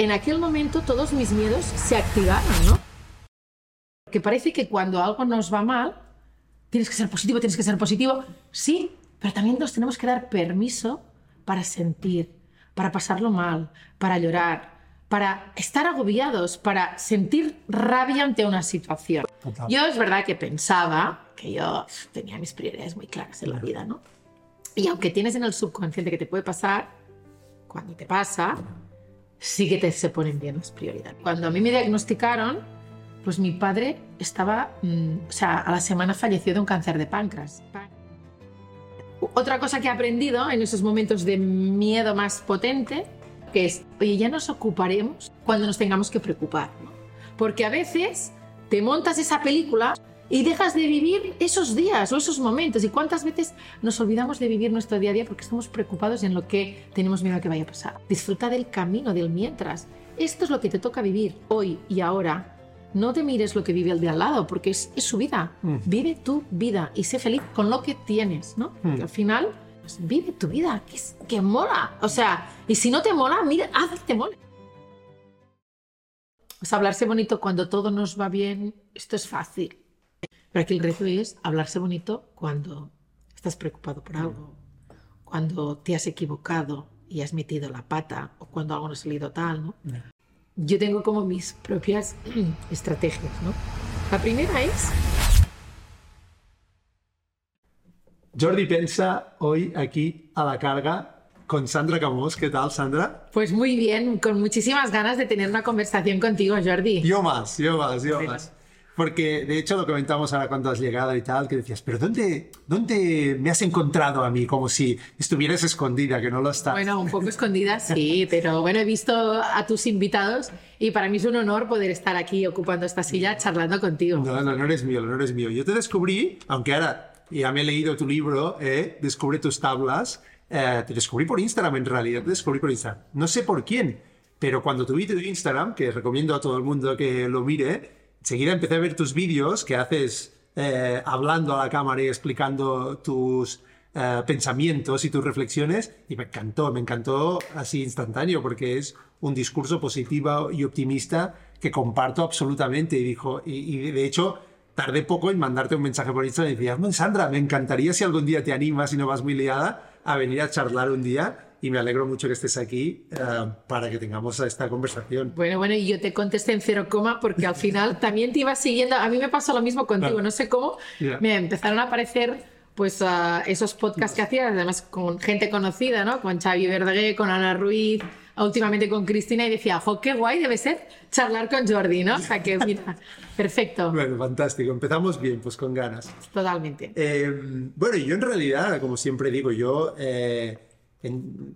en aquel momento todos mis miedos se activaron, ¿no? Que parece que cuando algo nos va mal, tienes que ser positivo, tienes que ser positivo. Sí, pero también nos tenemos que dar permiso para sentir, para pasarlo mal, para llorar, para estar agobiados, para sentir rabia ante una situación. Total. Yo es verdad que pensaba que yo tenía mis prioridades muy claras en la vida, ¿no? Y aunque tienes en el subconsciente que te puede pasar, cuando te pasa, sí que te se ponen bien las prioridades. Cuando a mí me diagnosticaron, pues mi padre estaba, mm, o sea, a la semana falleció de un cáncer de páncreas. Otra cosa que he aprendido en esos momentos de miedo más potente, que es, oye, ya nos ocuparemos cuando nos tengamos que preocupar. Porque a veces te montas esa película y dejas de vivir esos días o esos momentos. ¿Y cuántas veces nos olvidamos de vivir nuestro día a día porque estamos preocupados en lo que tenemos miedo a que vaya a pasar? Disfruta del camino, del mientras. Esto es lo que te toca vivir hoy y ahora. No te mires lo que vive el de al lado, porque es, es su vida. Mm. Vive tu vida y sé feliz con lo que tienes, ¿no? Mm. Que al final, pues, vive tu vida, que, es- que mola. O sea, y si no te mola, mira, haz que te mole. Pues hablarse bonito cuando todo nos va bien, esto es fácil. Pero aquí el reto es hablarse bonito cuando estás preocupado por algo, cuando te has equivocado y has metido la pata, o cuando algo no ha salido tal, ¿no? Yo tengo como mis propias estrategias, ¿no? La primera es Jordi Pensa hoy aquí a la carga con Sandra Camós. ¿Qué tal, Sandra? Pues muy bien, con muchísimas ganas de tener una conversación contigo, Jordi. Yo más, yo más, yo más. Porque de hecho lo comentamos ahora cuando has llegado y tal, que decías, pero ¿dónde, ¿dónde me has encontrado a mí? Como si estuvieras escondida, que no lo estás. Bueno, un poco escondida, sí, pero bueno, he visto a tus invitados y para mí es un honor poder estar aquí ocupando esta silla charlando contigo. No, no, no eres mío, no eres mío. Yo te descubrí, aunque ahora ya me he leído tu libro, eh, Descubre tus tablas, eh, te descubrí por Instagram en realidad, te descubrí por Instagram. No sé por quién, pero cuando tu tu Instagram, que recomiendo a todo el mundo que lo mire, enseguida empecé a ver tus vídeos que haces eh, hablando a la cámara y explicando tus eh, pensamientos y tus reflexiones y me encantó, me encantó así instantáneo porque es un discurso positivo y optimista que comparto absolutamente y dijo y, de hecho tardé poco en mandarte un mensaje por Instagram y decías, "No, Sandra, me encantaría si algún día te animas y no vas muy liada a venir a charlar un día y me alegro mucho que estés aquí eh, para que tengamos esta conversación. Bueno, bueno, y yo te contesté en cero coma porque al final también te iba siguiendo. A mí me pasó lo mismo contigo, Claro. no sé cómo. Ya. Me empezaron a aparecer pues ah, esos podcasts que hacías, además con gente conocida, ¿no? Con Xavi Verdaguer, con Ana Ruiz, últimamente con Cristina, y decía, jo, qué guay debe ser charlar con Jordi, ¿no? O sea que, mira, perfecto, Bueno, fantástico. Empezamos bien, pues con ganas. totalmente. Eh, bueno, yo en realidad, como siempre digo, yo eh, en-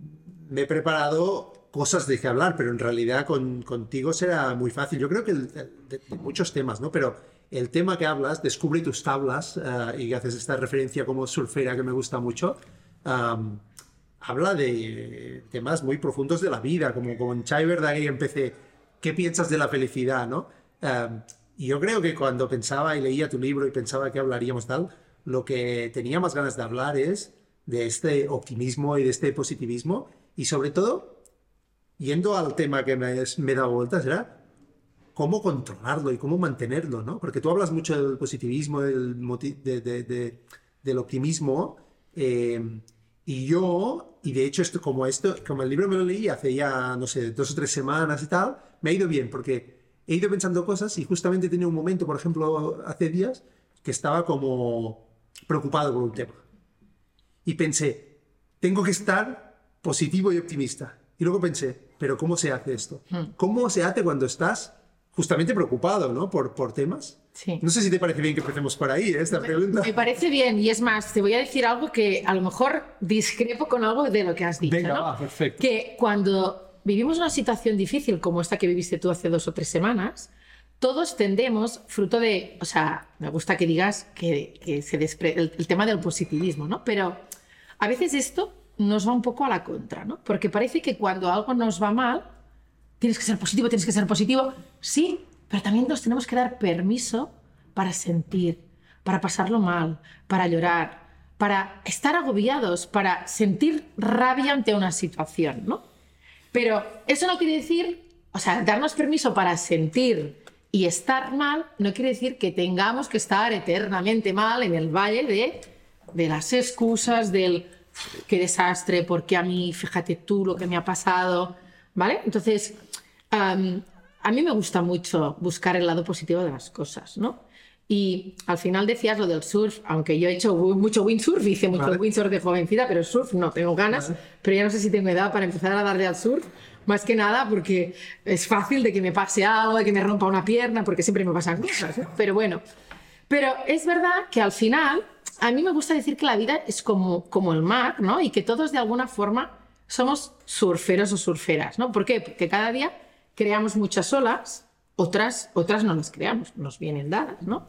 me he preparado cosas de que hablar, pero en realidad con, contigo será muy fácil. Yo creo que el- de, de muchos temas, ¿no? Pero el tema que hablas, descubre tus tablas, eh, y haces esta referencia como surfera que me gusta mucho, am, habla de temas muy profundos de la vida, como con Chai Verdaguer empecé, ¿qué piensas de la felicidad, no? Am, y yo creo que cuando pensaba y leía tu libro y pensaba que hablaríamos tal, lo que tenía más ganas de hablar es de este optimismo y de este positivismo y sobre todo, yendo al tema que me, me he dado vueltas, era cómo controlarlo y cómo mantenerlo, ¿no? Porque tú hablas mucho del positivismo, del, de- de- de- del optimismo, eh, y yo, y de hecho esto, como esto, como el libro me lo leí hace ya, no sé, dos o tres semanas y tal, me ha ido bien, porque he ido pensando cosas y justamente tenido un momento, por ejemplo, hace días, que estaba como preocupado por un tema. Y pensé, tengo que estar positivo y optimista. Y luego pensé, pero ¿cómo se hace esto? ¿Cómo se hace cuando estás justamente preocupado, ¿no? Por, por temas. Sí. No sé si te parece bien que empecemos por ahí, ¿eh? esta pregunta. Me parece bien, y es más, te voy a decir algo que a lo mejor discrepo con algo de lo que has dicho. Venga, ¿no? va, perfecto. Que cuando vivimos una situación difícil como esta que viviste tú hace dos o tres semanas, todos tendemos, fruto de, o sea, me gusta que digas que, que se despre- el, el tema del positivismo, ¿no? Pero a veces esto nos va un poco a la contra, ¿no? Porque parece que cuando algo nos va mal, tienes que ser positivo, tienes que ser positivo. Sí, pero también nos tenemos que dar permiso para sentir, para pasarlo mal, para llorar, para estar agobiados, para sentir rabia ante una situación, ¿no? Pero eso no quiere decir o sea, darnos permiso para sentir y estar mal no quiere decir que tengamos que estar eternamente mal en el valle de, de las excusas, del qué desastre, porque a mí, fíjate tú lo que me ha pasado, ¿vale? Entonces, am, a mí me gusta mucho buscar el lado positivo de las cosas, ¿no? Y al final decías lo del surf, aunque yo he hecho mucho windsurf, hice mucho Vale. windsurf de jovencita, pero surf no tengo ganas, pero ya no sé si tengo edad para empezar a darle al surf, más que nada porque es fácil de que me pase algo, de que me rompa una pierna, porque siempre me pasan cosas, ¿no? pero bueno. Pero es verdad que al final, a mí me gusta decir que la vida es como, como el mar, ¿no? Y que todos de alguna forma somos surferos o surferas, ¿no? ¿Por qué? Porque cada día creamos muchas olas, otras, otras no las creamos, nos vienen dadas, ¿no?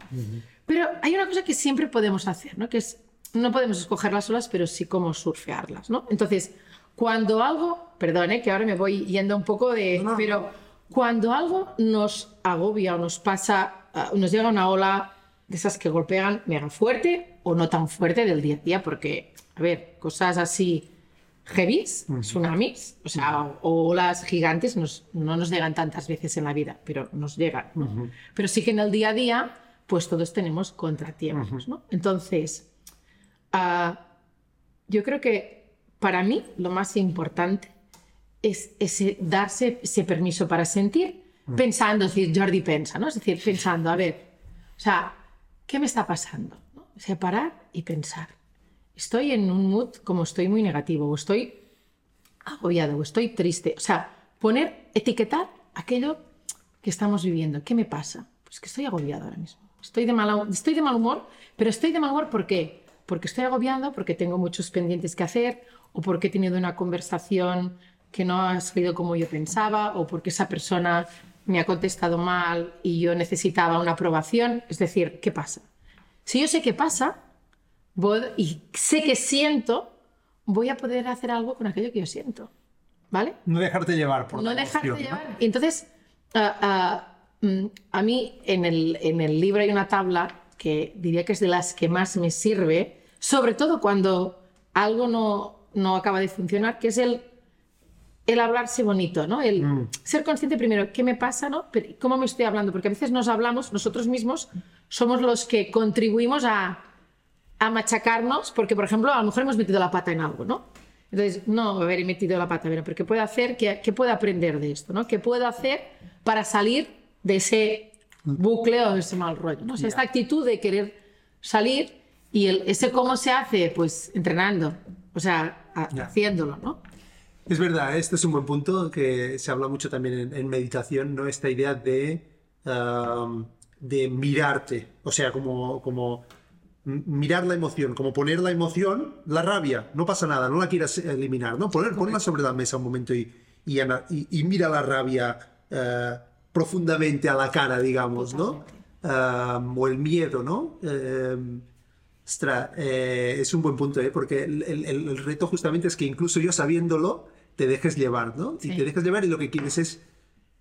Pero hay una cosa que siempre podemos hacer, ¿no? Que es, no podemos escoger las olas, pero sí cómo surfearlas, ¿no? Entonces, cuando algo, perdón, ¿eh? que ahora me voy yendo un poco de... No, no. Pero cuando algo nos agobia o nos pasa, ah, nos llega una ola de esas que golpean mega fuerte o no tan fuerte del día a día, porque, a ver, cosas así heavies, tsunamis, o sea, o, olas gigantes nos- no nos llegan tantas veces en la vida, pero nos llegan. ¿no? Pero sí que en el día a día, pues todos tenemos contratiempos, ¿no? Entonces, ah, yo creo que para mí lo más importante es ese, darse ese permiso para sentir, pensando, es decir, Jordi pensa, ¿no? Es decir, pensando, a ver, o sea, ¿qué me está pasando? ¿no? O sea, parar y pensar. Estoy en un mood como estoy muy negativo, o estoy agobiado, o estoy triste. O sea, poner, etiquetar aquello que estamos viviendo. ¿Qué me pasa? Pues que estoy agobiado ahora mismo. Estoy de, mal, estoy de mal humor, pero estoy de mal humor ¿por qué? Porque estoy agobiado, porque tengo muchos pendientes que hacer, o porque he tenido una conversación que no ha salido como yo pensaba, o porque esa persona me ha contestado mal y yo necesitaba una aprobación. Es decir, ¿qué pasa? Si yo sé qué pasa voy- y sé que siento, voy a poder hacer algo con aquello que yo siento. ¿Vale? No dejarte llevar por no dejarte emoción, ¿no? llevar. Y Entonces, ah, mm, a mí en el, en el libro hay una tabla que diría que es de las que más me sirve, sobre todo cuando algo no, no acaba de funcionar, que es el, el hablarse bonito, ¿no? El Mm. ser consciente primero, ¿qué me pasa, no? Pero, ¿Cómo me estoy hablando? Porque a veces nos hablamos, nosotros mismos somos los que contribuimos a, a machacarnos, porque, por ejemplo, a lo mejor hemos metido la pata en algo, ¿no? Entonces, no haber metido la pata, pero ¿qué puedo hacer? ¿Qué, qué puedo aprender de esto? ¿no? ¿Qué puedo hacer para salir de ese bucle o de ese mal rollo? ¿no? O sea, esta actitud de querer salir y el, ese cómo se hace, pues entrenando, o sea, a- haciéndolo, ¿no? Es verdad, este es un buen punto que se habla mucho también en, en meditación, ¿no? Esta idea de, de mirarte, o sea, como, como mirar la emoción, como poner la emoción, la rabia, no pasa nada, no la quieras eliminar, ¿no? Poner, ponla sobre la mesa un momento y, y, mira la rabia eh, profundamente a la cara, digamos, ¿no? O el miedo, ¿no? Ostra, eh, es un buen punto, ¿eh? porque el, el- el- el reto justamente es que incluso yo sabiéndolo, te dejes llevar, ¿no? Y te dejes llevar y lo que quieres es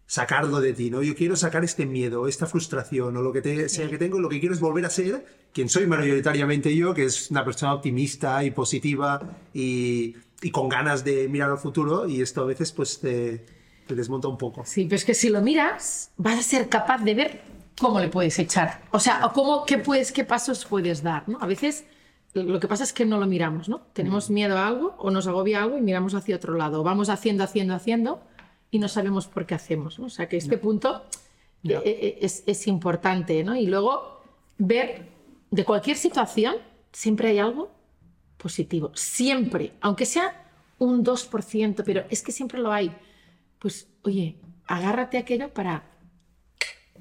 sacarlo de ti, ¿no? Yo quiero sacar este miedo, esta frustración o lo que te- sea que tengo, lo que quiero es volver a ser quien soy mayoritariamente yo, que es una persona optimista y positiva y, y con ganas de mirar al futuro y esto a veces pues te, te desmonta un poco. Sí, pero es que si lo miras, vas a ser capaz de ver cómo le puedes echar. O sea, o cómo, qué, puedes, qué pasos puedes dar, ¿no? A veces lo que pasa es que no lo miramos, ¿no? Tenemos miedo a algo o nos agobia algo y miramos hacia otro lado. Vamos haciendo, haciendo, haciendo y no sabemos por qué hacemos, ¿no? O sea, que este punto Ya. eh, eh, es, es importante, ¿no? Y luego ver de cualquier situación, siempre hay algo positivo. Siempre, aunque sea un 2%, pero es que siempre lo hay. Pues, oye, agárrate a aquello para...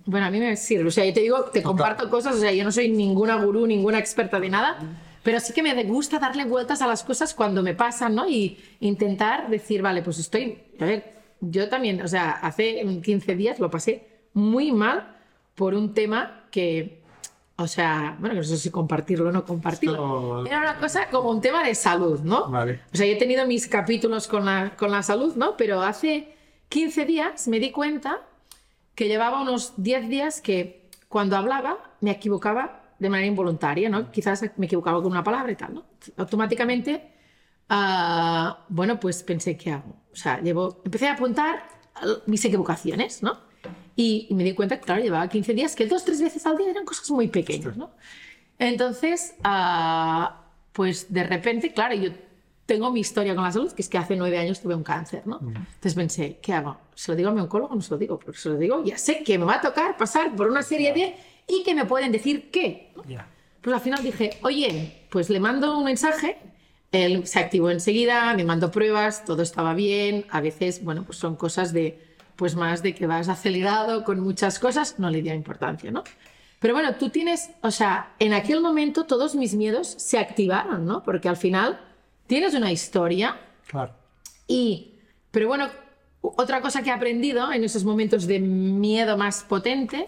Bueno, a mí me sirve. O sea, yo te digo, te comparto cosas, o sea, yo no soy ninguna gurú, ninguna experta de nada, pero sí que me gusta darle vueltas a las cosas cuando me pasan, ¿no? Y intentar decir, vale, pues estoy... A ver, yo también, o sea, hace 15 días lo pasé muy mal por un tema que... O sea, bueno, no sé si compartirlo o no compartirlo. Era una cosa como un tema de salud, ¿no? Vale. O sea, yo he tenido mis capítulos con la, con la salud, ¿no? Pero hace 15 días me di cuenta que llevaba unos 10 días que cuando hablaba me equivocaba de manera involuntaria, ¿no? Quizás me equivocaba con una palabra y tal, ¿no? Automáticamente, ah, bueno, pues pensé, ¿qué hago? O sea, llevo, empecé a apuntar mis equivocaciones, ¿no? Y, y me di cuenta que, claro, llevaba 15 días que dos, tres veces al día eran cosas muy pequeñas, ¿no? Entonces, ah, pues de repente, claro, yo tengo mi historia con la salud, que es que hace nueve años tuve un cáncer, ¿no? Entonces pensé, ¿qué hago? ¿Se lo digo a mi oncólogo o no se lo digo? Porque se lo digo, ya sé que me va a tocar pasar por una serie de... y que me pueden decir qué. ¿no? Ya. Pues al final dije, oye, pues le mando un mensaje, él se activó enseguida, me mandó pruebas, todo estaba bien, a veces, bueno, pues son cosas de, pues más de que vas acelerado con muchas cosas, no le dio importancia, ¿no? Pero bueno, tú tienes, o sea, en aquel momento todos mis miedos se activaron, ¿no? Porque al final tienes una historia Claro. y, pero bueno, otra cosa que he aprendido en esos momentos de miedo más potente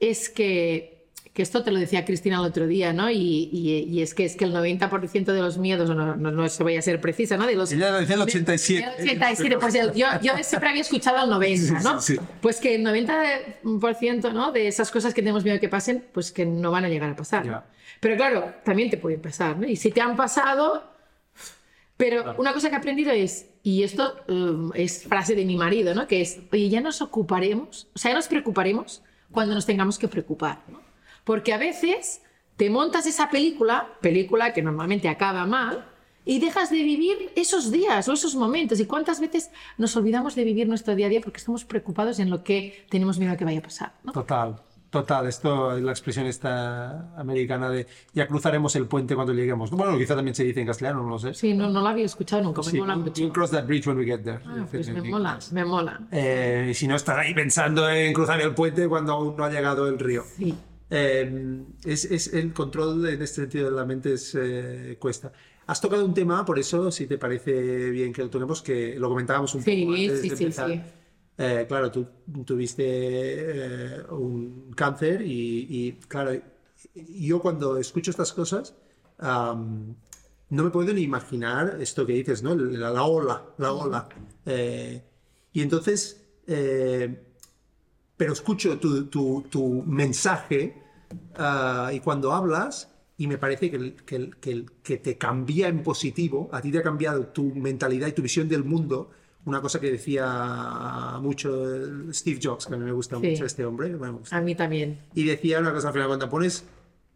es que, que esto te lo decía Cristina el otro día, ¿no? Y, y- y es que es que el 90% de los miedos, no, no, no se voy a ser precisa, ¿no? De los Ella decía el 87. el 87, pues el- yo, yo siempre había escuchado el 90, ¿no? Sí, sí, sí. Pues que el 90% ¿no? de esas cosas que tenemos miedo que pasen, pues que no van a llegar a pasar. Pero claro, también te pueden pasar, ¿no? Y si te han pasado... Pero una cosa que he aprendido es, y esto um, es frase de mi marido, ¿no? Que es, oye, ya nos ocuparemos, o sea, ya nos preocuparemos cuando nos tengamos que preocupar, ¿no? Porque a veces te montas esa película, película que normalmente acaba mal, y dejas de vivir esos días o esos momentos. ¿Y cuántas veces nos olvidamos de vivir nuestro día a día porque estamos preocupados en lo que tenemos miedo a que vaya a pasar? ¿no? Total, total. Esto es la expresión esta americana de ya cruzaremos el puente cuando lleguemos. Bueno, quizá también se dice en castellano, no lo sé. Sí, no, no lo había escuchado nunca, me Sí, mola we'll- mucho. we'll cross that bridge when we get there. Ah, pues me mola, me mola. Eh, y si no, estar ahí pensando en cruzar el puente cuando aún no ha llegado el río. Sí. Eh, es, es- el control en este sentido de la mente es, eh, cuesta. Has tocado un tema, por eso, si te parece bien que lo toquemos, que lo comentábamos un Sí, poco antes sí, de sí, empezar. Eh, claro, tú tuviste eh, un cáncer y, claro, yo cuando escucho estas cosas no me puedo ni imaginar esto que dices, ¿no? La, la ola, la ola. Eh, y entonces, pero escucho tu, tu- tu mensaje ah, y cuando hablas y me parece que, que, que, que te cambia en positivo, a ti te ha cambiado tu mentalidad y tu visión del mundo. Una cosa que decía mucho Steve Jobs, que a mí me gusta Sí. mucho este hombre, gusta. A mí también. Y decía una cosa al final, cuando pones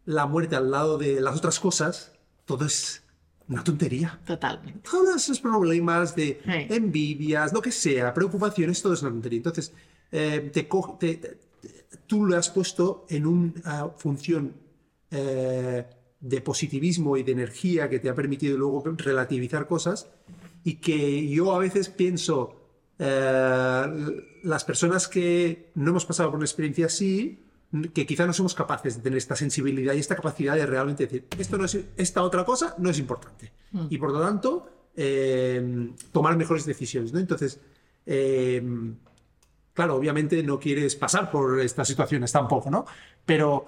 la muerte al lado de las otras cosas, todo es una tontería. Totalmente. Todos esos problemas de Sí. envidias, lo que sea, preocupaciones, todo es una tontería. Entonces, eh, te te- te- tú lo has puesto en una función eh, de positivismo y de energía que te ha permitido luego relativizar cosas y que yo a veces pienso, eh, las personas que no hemos pasado por una experiencia así, que quizá no somos capaces de tener esta sensibilidad y esta capacidad de realmente decir, esto no es, esta otra cosa no es importante. Y por lo tanto, eh, tomar mejores decisiones. ¿no? Entonces, eh, claro, obviamente no quieres pasar por estas situaciones tampoco, ¿no? Pero,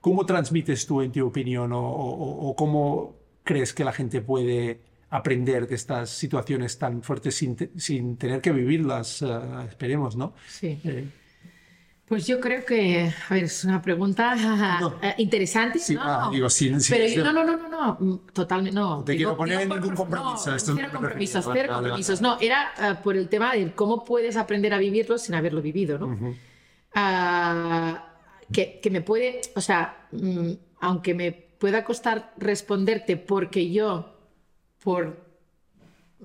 ¿cómo transmites tú en tu opinión o, o- o cómo crees que la gente puede aprender de estas situaciones tan fuertes sin, te- sin tener que vivirlas? eh, esperemos, ¿no? Sí. Eh, Pues yo creo que, a ver, es una pregunta No. eh, interesante. Sí, ¿no? ah, digo, sin- Pero sin- no, no, no, no, no, mm, totalmente no. Te Digo- quiero poner en ningún compromiso, no, esto cero compromisos, cero Vale, vale, compromisos. No, era por el tema de cómo puedes aprender a vivirlo sin haberlo vivido, ¿no? Ah, que, que me puede, o sea, mm, aunque me pueda costar responderte porque yo, por,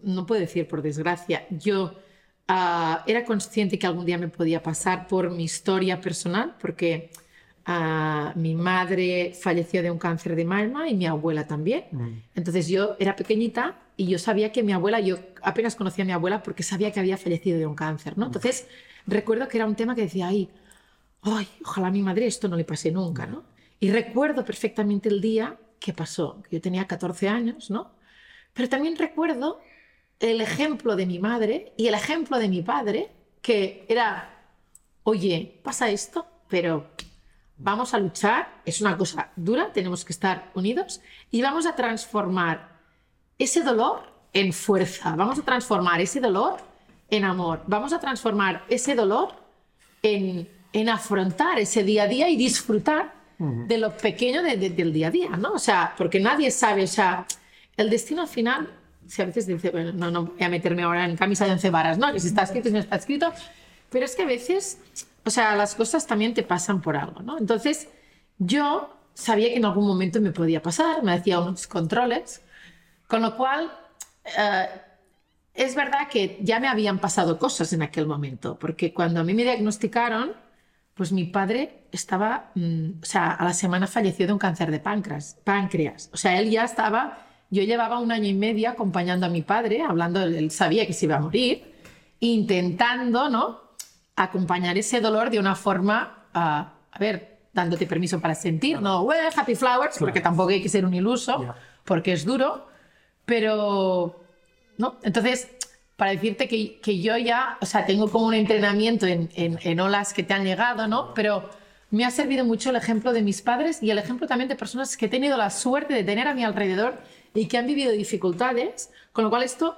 no puedo decir por desgracia, yo ah, era consciente que algún día me podía pasar por mi historia personal, porque ah, mi madre falleció de un cáncer de mama y mi abuela también. Entonces yo era pequeñita y yo sabía que mi abuela, yo apenas conocía a mi abuela porque sabía que había fallecido de un cáncer, ¿no? Entonces recuerdo que era un tema que decía, ay, ay, ojalá a mi madre esto no le pase nunca, ¿no? Y recuerdo perfectamente el día que pasó, que yo tenía 14 años, ¿no? Pero también recuerdo el ejemplo de mi madre y el ejemplo de mi padre, que era, oye, pasa esto, pero vamos a luchar, es una cosa dura, tenemos que estar unidos y vamos a transformar ese dolor en fuerza, vamos a transformar ese dolor en amor, vamos a transformar ese dolor en, en afrontar ese día a día y disfrutar de lo pequeño de- de- del día a día, ¿no? O sea, porque nadie sabe, o sea, el destino al final si a veces dice, bueno, no, no voy a meterme ahora en camisa de once varas, ¿no? Que si está escrito, si no está escrito. Pero es que a veces, o sea, las cosas también te pasan por algo, ¿no? Entonces, yo sabía que en algún momento me podía pasar, me hacía unos controles, con lo cual, eh, es verdad que ya me habían pasado cosas en aquel momento, porque cuando a mí me diagnosticaron, pues mi padre estaba, mm, o sea, a la semana falleció de un cáncer de páncreas, páncreas. O sea, él ya estaba, yo llevaba un año y medio acompañando a mi padre, hablando, él sabía que se iba a morir, intentando, ¿no? Acompañar ese dolor de una forma, ah, a ver, dándote permiso para sentir, no, well, happy flowers, porque tampoco hay que ser un iluso, porque es duro, pero, ¿no? Entonces, para decirte que, que, yo ya, o sea, tengo como un entrenamiento en, en, en, olas que te han llegado, ¿no? Pero me ha servido mucho el ejemplo de mis padres y el ejemplo también de personas que he tenido la suerte de tener a mi alrededor y que han vivido dificultades, con lo cual esto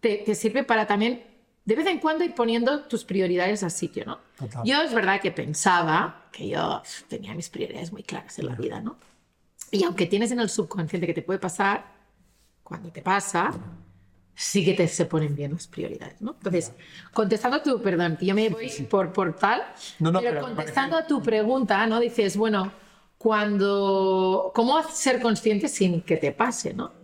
te, te sirve para también de vez en cuando ir poniendo tus prioridades al sitio, ¿no? Total. Yo es verdad que pensaba que yo tenía mis prioridades muy claras en la vida, ¿no? Y aunque tienes en el subconsciente que te puede pasar, cuando te pasa, sí que te se ponen bien las prioridades, ¿no? Entonces, contestando a tu, perdón, que yo me voy por, por tal, no, no, pero, pero contestando parece... a tu pregunta, ¿no? Dices, bueno, cuando, ¿cómo ser consciente sin que te pase, ¿no?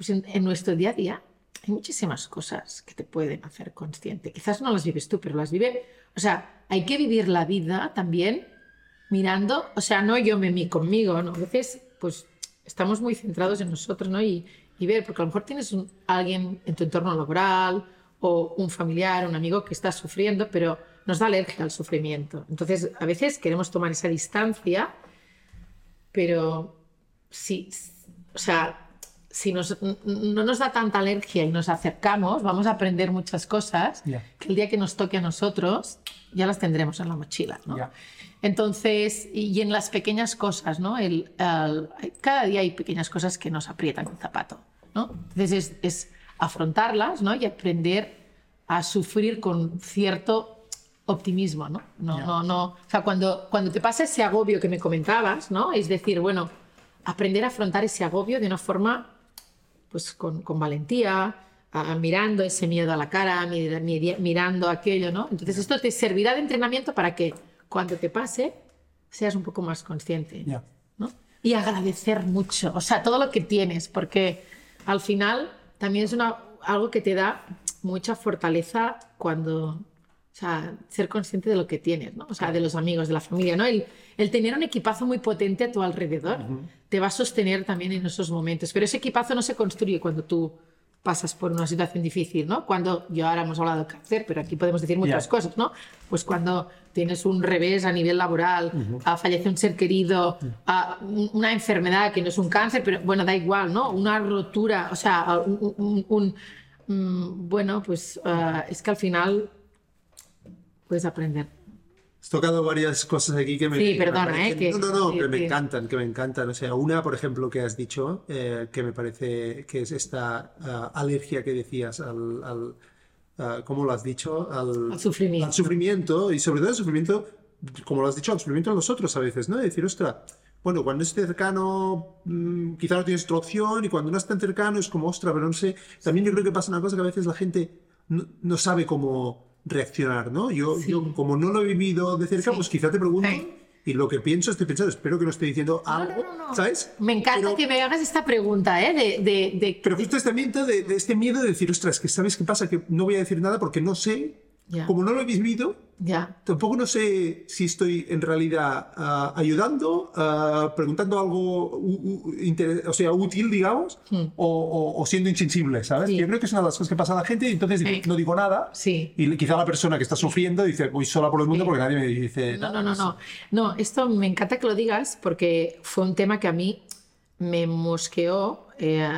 Pues en, nuestro día a día hay muchísimas cosas que te pueden hacer consciente. Quizás no las vives tú, pero las vive. O sea, hay que vivir la vida también mirando, o sea, no yo me mí conmigo, ¿no? A veces, pues, estamos muy centrados en nosotros, ¿no? Y, y ver, porque a lo mejor tienes un, alguien en tu entorno laboral o un familiar, un amigo que está sufriendo, pero nos da alergia al sufrimiento. Entonces, a veces queremos tomar esa distancia, pero sí, o sea, si nos, no nos da tanta alergia y nos acercamos, vamos a aprender muchas cosas yeah. que el día que nos toque a nosotros ya las tendremos en la mochila. ¿no? Yeah. Entonces, y en las pequeñas cosas, ¿no? El, el, cada día hay pequeñas cosas que nos aprietan el zapato. ¿no? Entonces es, es afrontarlas ¿no? y aprender a sufrir con cierto optimismo. ¿no? No, yeah. no, no. O sea, cuando, cuando te pasa ese agobio que me comentabas, ¿no? es decir, bueno, aprender a afrontar ese agobio de una forma pues con, con valentía, mirando ese miedo a la cara, mir, mir, mirando aquello, ¿no? Entonces esto te servirá de entrenamiento para que cuando te pase seas un poco más consciente, yeah. ¿no? Y agradecer mucho, o sea, todo lo que tienes, porque al final también es una, algo que te da mucha fortaleza cuando, o sea, ser consciente de lo que tienes, ¿no? O sea, de los amigos, de la familia, ¿no? El, el tener un equipazo muy potente a tu alrededor uh -huh. te va a sostener también en esos momentos. Pero ese equipazo no se construye cuando tú pasas por una situación difícil, ¿no? Cuando, yo ahora hemos hablado de cáncer, pero aquí podemos decir muchas yeah. cosas, ¿no? Pues cuando tienes un revés a nivel laboral, uh -huh. fallece un ser querido, uh -huh. una enfermedad que no es un cáncer, pero bueno, da igual, ¿no? Una rotura, o sea, un, un, un um, bueno, pues uh, es que al final puedes aprender. Has tocado varias cosas aquí que me. Sí, perdona, me ¿eh? Que, no, no, no, que, que, me encantan, que me encantan. O sea, una, por ejemplo, que has dicho, eh, que me parece que es esta uh, alergia que decías al. al uh, ¿Cómo lo has dicho? Al, al, sufrimiento. Al sufrimiento. Y sobre todo el sufrimiento, como lo has dicho, al sufrimiento de nosotros a veces, ¿no? De decir, ostra, bueno, cuando esté cercano, mmm, quizá no tienes otra opción, y cuando no es tan cercano es como, ostra, pero no sé. También yo creo que pasa una cosa que a veces la gente no, no sabe cómo reaccionar, ¿no? Yo, sí. yo, como no lo he vivido de cerca, sí. pues quizá te pregunto sí. y lo que pienso estoy pensando, espero que no esté diciendo algo, no, no, ¿sabes? Me encanta pero, que me hagas esta pregunta, ¿eh? De, de, de... Pero justo este ambiente de, de, este miedo de decir, ostras, que sabes qué pasa, que no voy a decir nada porque no sé, yeah. como no lo he vivido, yeah. tampoco no sé si estoy en realidad uh, ayudando, uh, preguntando algo o sea, útil, digamos, hmm. o, o, o, siendo insensible, ¿sabes? Sí. Yo creo que es una de las cosas que pasa a la gente y entonces sí. no digo nada sí. y quizá la persona que está sufriendo dice, voy sola por el mundo porque nadie me dice no, No, no, no. No, esto me encanta que lo digas porque fue un tema que a mí me mosqueó, eh,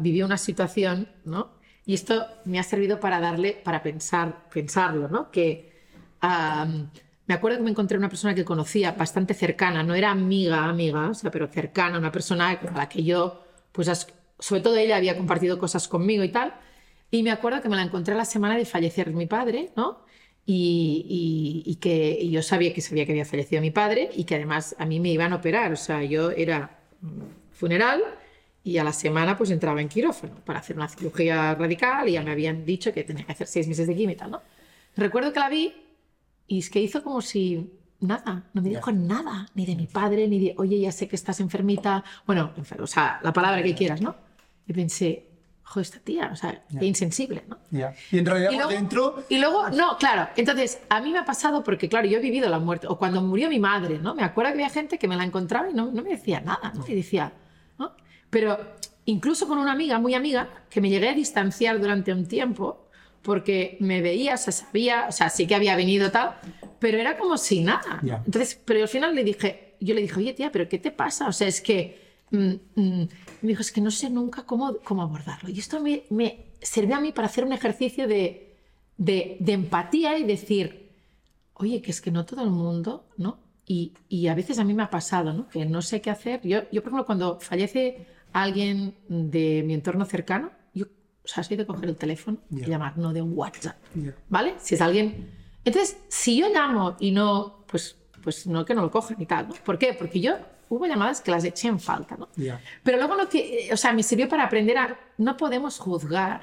viví una situación, ¿no? Y esto me ha servido para darle, para pensar, pensarlo, ¿no? Que me acuerdo que me encontré una persona que conocía bastante cercana, no era amiga, amiga, o sea, pero cercana, una persona a la que yo, pues sobre todo ella había compartido cosas conmigo y tal. Y me acuerdo que me la encontré la semana de fallecer mi padre, ¿no? Y, y, que yo sabía que sabía que había fallecido mi padre y que además a mí me iban a operar, o sea, yo era funeral y a la semana pues entraba en quirófano para hacer una cirugía radical y ya me habían dicho que tenía que hacer seis meses de quimio y tal, ¿no? Recuerdo que la vi y es que hizo como si nada, no me dijo nada, ni de mi padre, ni de, oye, ya sé que estás enfermita, bueno, o sea, la palabra que quieras, ¿no? Y pensé, joder, esta tía, o sea, qué insensible, ¿no? Ya. Y en realidad Y luego, dentro... y luego, no, claro, entonces a mí me ha pasado porque, claro, yo he vivido la muerte, o cuando murió mi madre, ¿no? Me acuerdo que había gente que me la encontraba y no, no me decía nada, ¿no? Y decía. Pero incluso con una amiga, muy amiga, que me llegué a distanciar durante un tiempo porque me veía, o sea, sabía, o sea, sí que había venido tal, pero era como si nada. Ya. Entonces, pero al final le dije, yo le dije, oye, tía, ¿pero qué te pasa? O sea, es que... mm, mm". me dijo, es que no sé nunca cómo, cómo abordarlo. Y esto me, me sirvió a mí para hacer un ejercicio de, de, de empatía y decir, oye, que es que no todo el mundo, ¿no? Y, y a veces a mí me ha pasado, ¿no? Que no sé qué hacer. Yo, yo, por ejemplo, cuando fallece alguien de mi entorno cercano, yo, o sea, soy de coger el teléfono y Ya. llamar, no de un WhatsApp. ¿vale? Si es alguien... Entonces, si yo llamo y no, pues, pues no que no lo cojan y tal, ¿no? ¿Por qué? Porque yo hubo llamadas que las eché en falta, ¿no? Pero luego lo que, o sea, me sirvió para aprender a, no podemos juzgar,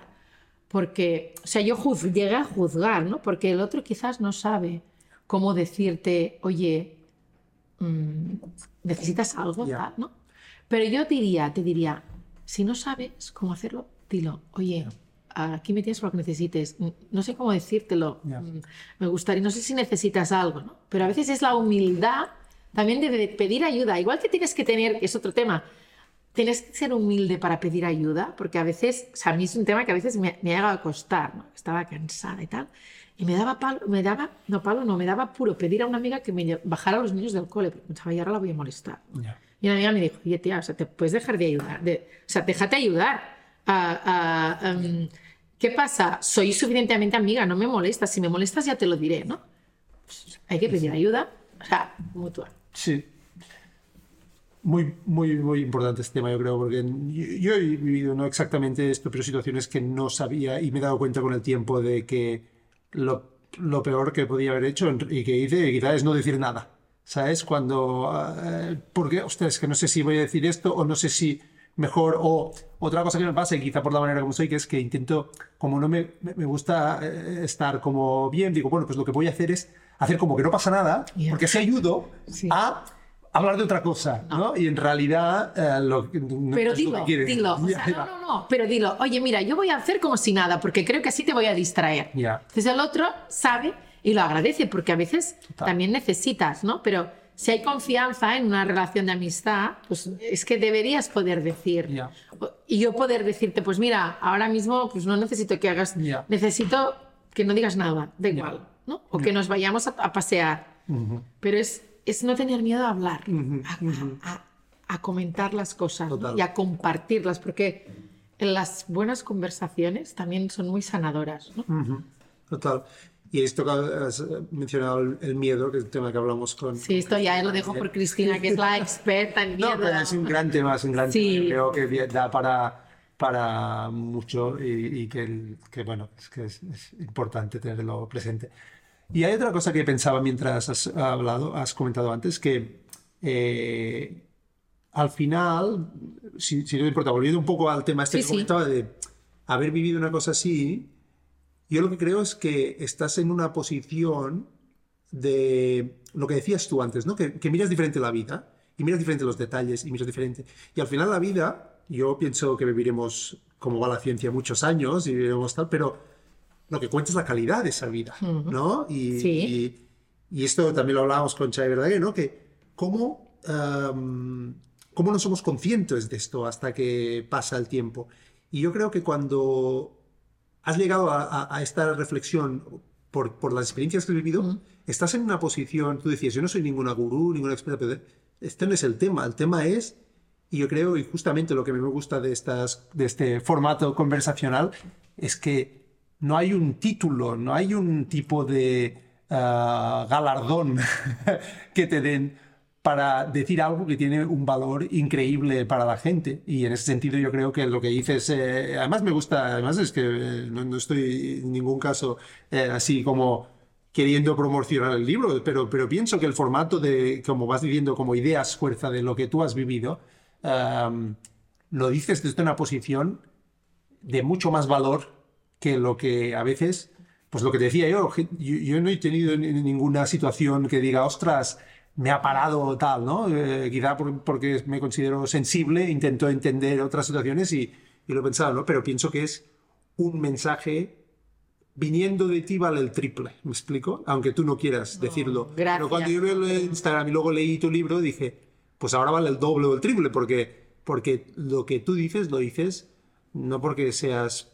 porque, o sea, yo juz- llegué a juzgar, ¿no? Porque el otro quizás no sabe cómo decirte, oye, mm, necesitas algo, tal, ¿no? Pero yo diría, te diría, si no sabes cómo hacerlo, dilo, oye, aquí me tienes lo que necesites, Mm, no sé cómo decírtelo. Mm, me gustaría, no sé si necesitas algo, ¿no? Pero a veces es la humildad también de, pedir ayuda, igual que tienes que tener, que es otro tema, tienes que ser humilde para pedir ayuda, porque a veces, o sea, a mí es un tema que a veces me, me ha llegado a costar, ¿no? Estaba cansada y tal. Y me daba palo, me daba, no palo, no, me daba puro pedir a una amiga que me bajara a los niños del cole, porque pensaba, y ahora la voy a molestar. Y una amiga me dijo, oye, tía, o sea, te puedes dejar de ayudar, o sea, déjate ayudar. em, ¿Qué pasa? Soy suficientemente amiga, no me molestas. Si me molestas ya te lo diré, ¿no? Pues hay que pedir ayuda, o sea, mutua. Sí. Muy, muy, muy importante este tema, yo creo, porque yo, he vivido no exactamente esto, pero situaciones que no sabía y me he dado cuenta con el tiempo de que lo, lo peor que podía haber hecho y que hice quizás es no decir nada. ¿Sabes? Cuando... eh, porque, ostras, es que no sé si voy a decir esto o no sé si mejor o otra cosa que me pasa y quizá por la manera como soy que es que intento como no me, me- gusta eh, estar como bien digo bueno pues lo que voy a hacer es hacer como que no pasa nada porque así ayudo Sí. a hablar de otra cosa ¿no? y en realidad eh, lo no Pero es lo que dilo, dilo. O sea, no, no, no. Pero dilo, oye, mira, yo voy a hacer como si nada, porque creo que así te voy a distraer. Ya. Entonces el otro sabe y lo agradece, porque a veces Total. también necesitas, ¿no? Pero si hay confianza en una relación de amistad, pues es que deberías poder decir. Ya. Y yo poder decirte, pues mira, ahora mismo pues no necesito que hagas, Ya. necesito que no digas nada, da igual, ¿no? O que nos vayamos a, a pasear. Pero es, es no tener miedo a hablar, a, a- a comentar las cosas ¿no? Y a compartirlas, porque las buenas conversaciones también son muy sanadoras. ¿no? Ujú. Total. Y esto que has mencionado el, el miedo, que es el tema que hablamos con... Sí, esto ya lo dejo por Cristina, que es la experta en miedo. No, pero es un gran tema, es un gran Sí. tema. Creo que da para, para mucho y, y que, el- que, bueno, es que es, es importante tenerlo presente. Y hay otra cosa que pensaba mientras has hablado, has comentado antes, que eh, al final, si, si no te importa, volviendo un poco al tema este Sí, que sí. comentaba de haber vivido una cosa así, yo lo que creo es que estás en una posición de lo que decías tú antes, ¿no? Que, que miras diferente la vida y miras diferente los detalles y miras diferente. Y al final la vida, yo pienso que viviremos, como va la ciencia, muchos años y viviremos tal, pero lo que cuenta es la calidad de esa vida, ¿no? Y, Sí. y, y esto también lo hablábamos con Xavi Verdaguer, ¿no? Que cómo, em, cómo no somos conscientes de esto hasta que pasa el tiempo. Y yo creo que cuando has llegado a, a- a esta reflexión por, por las experiencias que has vivido, estás en una posición, tú decías, yo no soy ninguna gurú, ninguna experta, pero este no es el tema, el tema es, y yo creo, y justamente lo que me gusta de, estas, de este formato conversacional, es que no hay un título, no hay un tipo de ah, galardón que te den para decir algo que tiene un valor increíble para la gente. Y en ese sentido yo creo que lo que dices, eh, además me gusta, además es que eh, no, no estoy en ningún caso eh, así como queriendo promocionar el libro, pero, pero pienso que el formato de, como vas diciendo, como ideas fuerza de lo que tú has vivido, lo dices desde una posición de mucho más valor que lo que a veces, pues lo que te decía yo, yo, yo no he tenido ninguna situación que diga, ostras, me ha parado tal, ¿no? Eh, quizá por- porque me considero sensible, intento entender otras situaciones y, y lo he pensado, ¿no? Pero pienso que es un mensaje viniendo de ti vale el triple, ¿me explico? Aunque tú no quieras decirlo. gracias. Pero cuando yo veo de Instagram y luego leí tu libro, dije, pues ahora vale el doble o el triple, porque, porque lo que tú dices, lo dices no porque seas,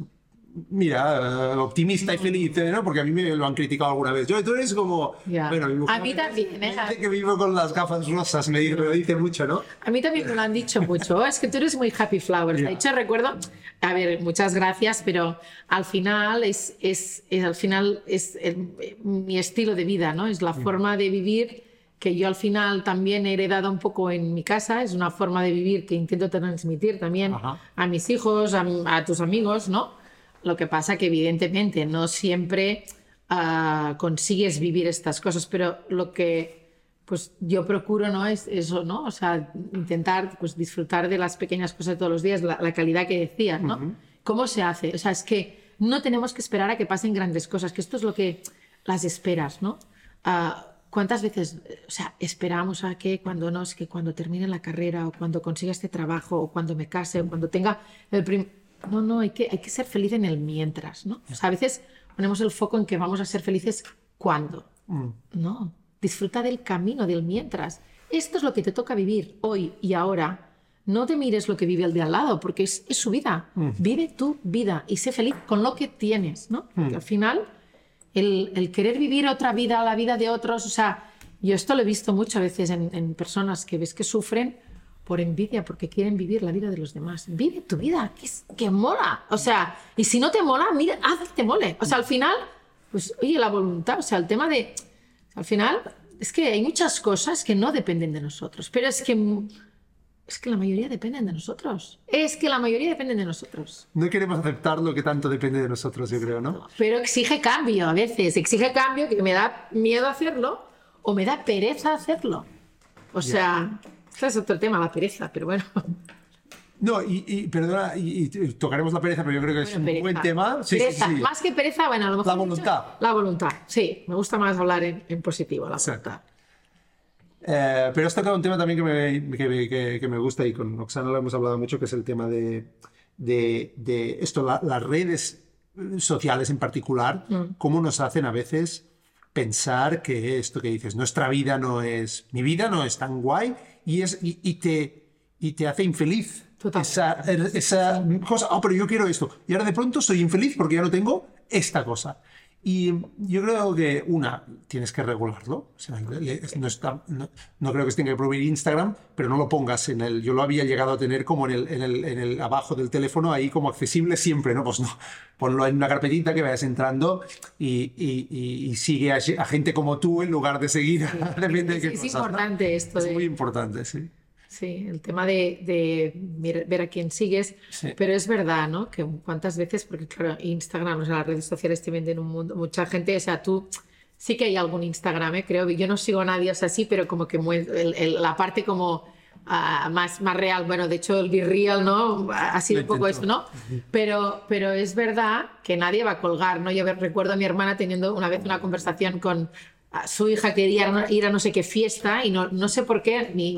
mira, eh, optimista y feliz, ¿eh? ¿no? Porque a mí me lo han criticado alguna vez. Yo, tú eres como... Ya. Bueno, mi mujer A mí también, me dice que vivo con las gafas rosas, me dice, me lo dice mucho, ¿no? A mí también me lo han dicho mucho. "Oh, es que tú eres muy happy flowers. Ya. De hecho, recuerdo, a ver, muchas gracias, pero al final es, es, es- al final es el- mi estilo de vida, ¿no? Es la forma de vivir que yo al final también he heredado un poco en mi casa. Es una forma de vivir que intento transmitir también Ajá. a mis hijos, a, a tus amigos, ¿no? Lo que pasa que evidentemente no siempre ah, consigues vivir estas cosas, pero lo que pues yo procuro no es eso, ¿no? O sea, intentar pues disfrutar de las pequeñas cosas de todos los días, la, la calidad que decías, ¿no? ¿Cómo se hace? O sea, es que no tenemos que esperar a que pasen grandes cosas, que esto es lo que las esperas, ¿no? Ah, ¿Cuántas veces, o sea, esperamos a que cuando no, es que cuando termine la carrera o cuando consiga este trabajo o cuando me case o cuando tenga el prim... No, no, hay que, hay que ser feliz en el mientras, ¿no? O sea, a veces ponemos el foco en que vamos a ser felices cuando. No, disfruta del camino, del mientras. Esto es lo que te toca vivir hoy y ahora. No te mires lo que vive el de al lado, porque es, es su vida. Vive tu vida y sé feliz con lo que tienes, ¿no? Porque al final, el, el querer vivir otra vida, la vida de otros, o sea, yo esto lo he visto muchas veces en, en personas que ves que sufren por envidia, porque quieren vivir la vida de los demás. Vive tu vida, que, es, que mola. O sea, y si no te mola, mira, haz que te mole. O sea, al final, pues, oye, la voluntad, o sea, el tema de, al final, es que hay muchas cosas que no dependen de nosotros, pero es que, es que la mayoría dependen de nosotros. Es que la mayoría dependen de nosotros. No queremos aceptar lo que tanto depende de nosotros, yo creo, ¿no? Pero exige cambio a veces, exige cambio que me da miedo hacerlo o me da pereza hacerlo. O sea, ese es otro tema, la pereza, pero bueno. No, y, y perdona, y, y tocaremos la pereza, pero yo creo que es un pereza. buen tema. Sí, sí, Pereza. sí. Más que pereza, bueno, a lo mejor. La dicho- voluntad. La voluntad, sí. Me gusta más hablar en, en positivo, la Exacto. voluntad. Eh, pero has tocado un tema también que me, que, que- que me gusta y con Oxana lo hemos hablado mucho, que es el tema de, de, de esto, la- las redes sociales en particular, Mm. cómo nos hacen a veces pensar que esto que dices, nuestra vida no es, mi vida no es tan guay y, es, y, y te, y te hace infeliz. Total. Esa, esa cosa, oh, pero yo quiero esto. Y ahora de pronto soy infeliz porque ya no tengo esta cosa. Y yo creo que, una, tienes que regularlo. O sea, no, está- no- no creo que se tenga que prohibir Instagram, pero no lo pongas en el. Yo lo había llegado a tener como en el, en el, en el abajo del teléfono, ahí como accesible siempre, ¿no? Pues no. Ponlo en una carpetita que vayas entrando y, y- y- y sigue a, a gente como tú en lugar de seguir de Es, importante esto Es de. muy importante, sí. Sí, el tema de, de ver a quién sigues, Sí. pero es verdad, ¿no? Que cuántas veces, porque claro, Instagram, o sea, las redes sociales te venden un mundo, mucha gente, o sea, tú sí que hay algún Instagram, ¿eh? creo, yo no sigo a nadie, o sea, sí, pero como que el- el- la parte como ah, más, más real, bueno, de hecho el Be Real, ¿no? Ha sido un poco esto, ¿no? Pero, pero es verdad que nadie va a colgar, ¿no? Yo recuerdo a mi hermana teniendo una vez una conversación con su hija quería ir a- no sé qué fiesta y no, no sé por qué mi,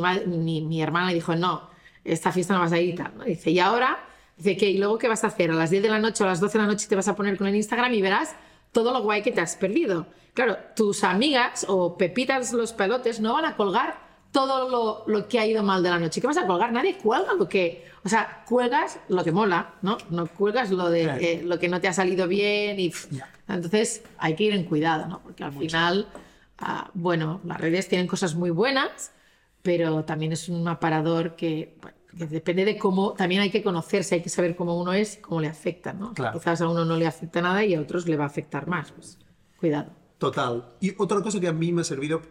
mi, hermana le dijo, no, esta fiesta no vas a ir. ¿no? Dice, y ahora, dice, ¿qué? ¿Y luego qué vas a hacer? A las 10 de la noche o a las 12 de la noche te vas a poner con el Instagram y verás todo lo guay que te has perdido. Claro, tus amigas o pepitas los pelotes no van a colgar todo lo, lo que ha ido mal de la noche. ¿Qué vas a colgar? Nadie cuelga lo que... O sea, cuelgas lo que mola, ¿no? No cuelgas lo, de, Claro. eh, lo que no te ha salido bien y... Ya. Entonces hay que ir en cuidado, ¿no? Porque al final, ah, bueno, las redes tienen cosas muy buenas, pero también es un aparador que, bueno, que depende de cómo, también hay que conocerse, hay que saber cómo uno es y cómo le afecta, ¿no? Claro. Quizás a uno no le afecta nada y a otros le va a afectar más. Pues, cuidado. Total. Y otra cosa que a mí me ha servido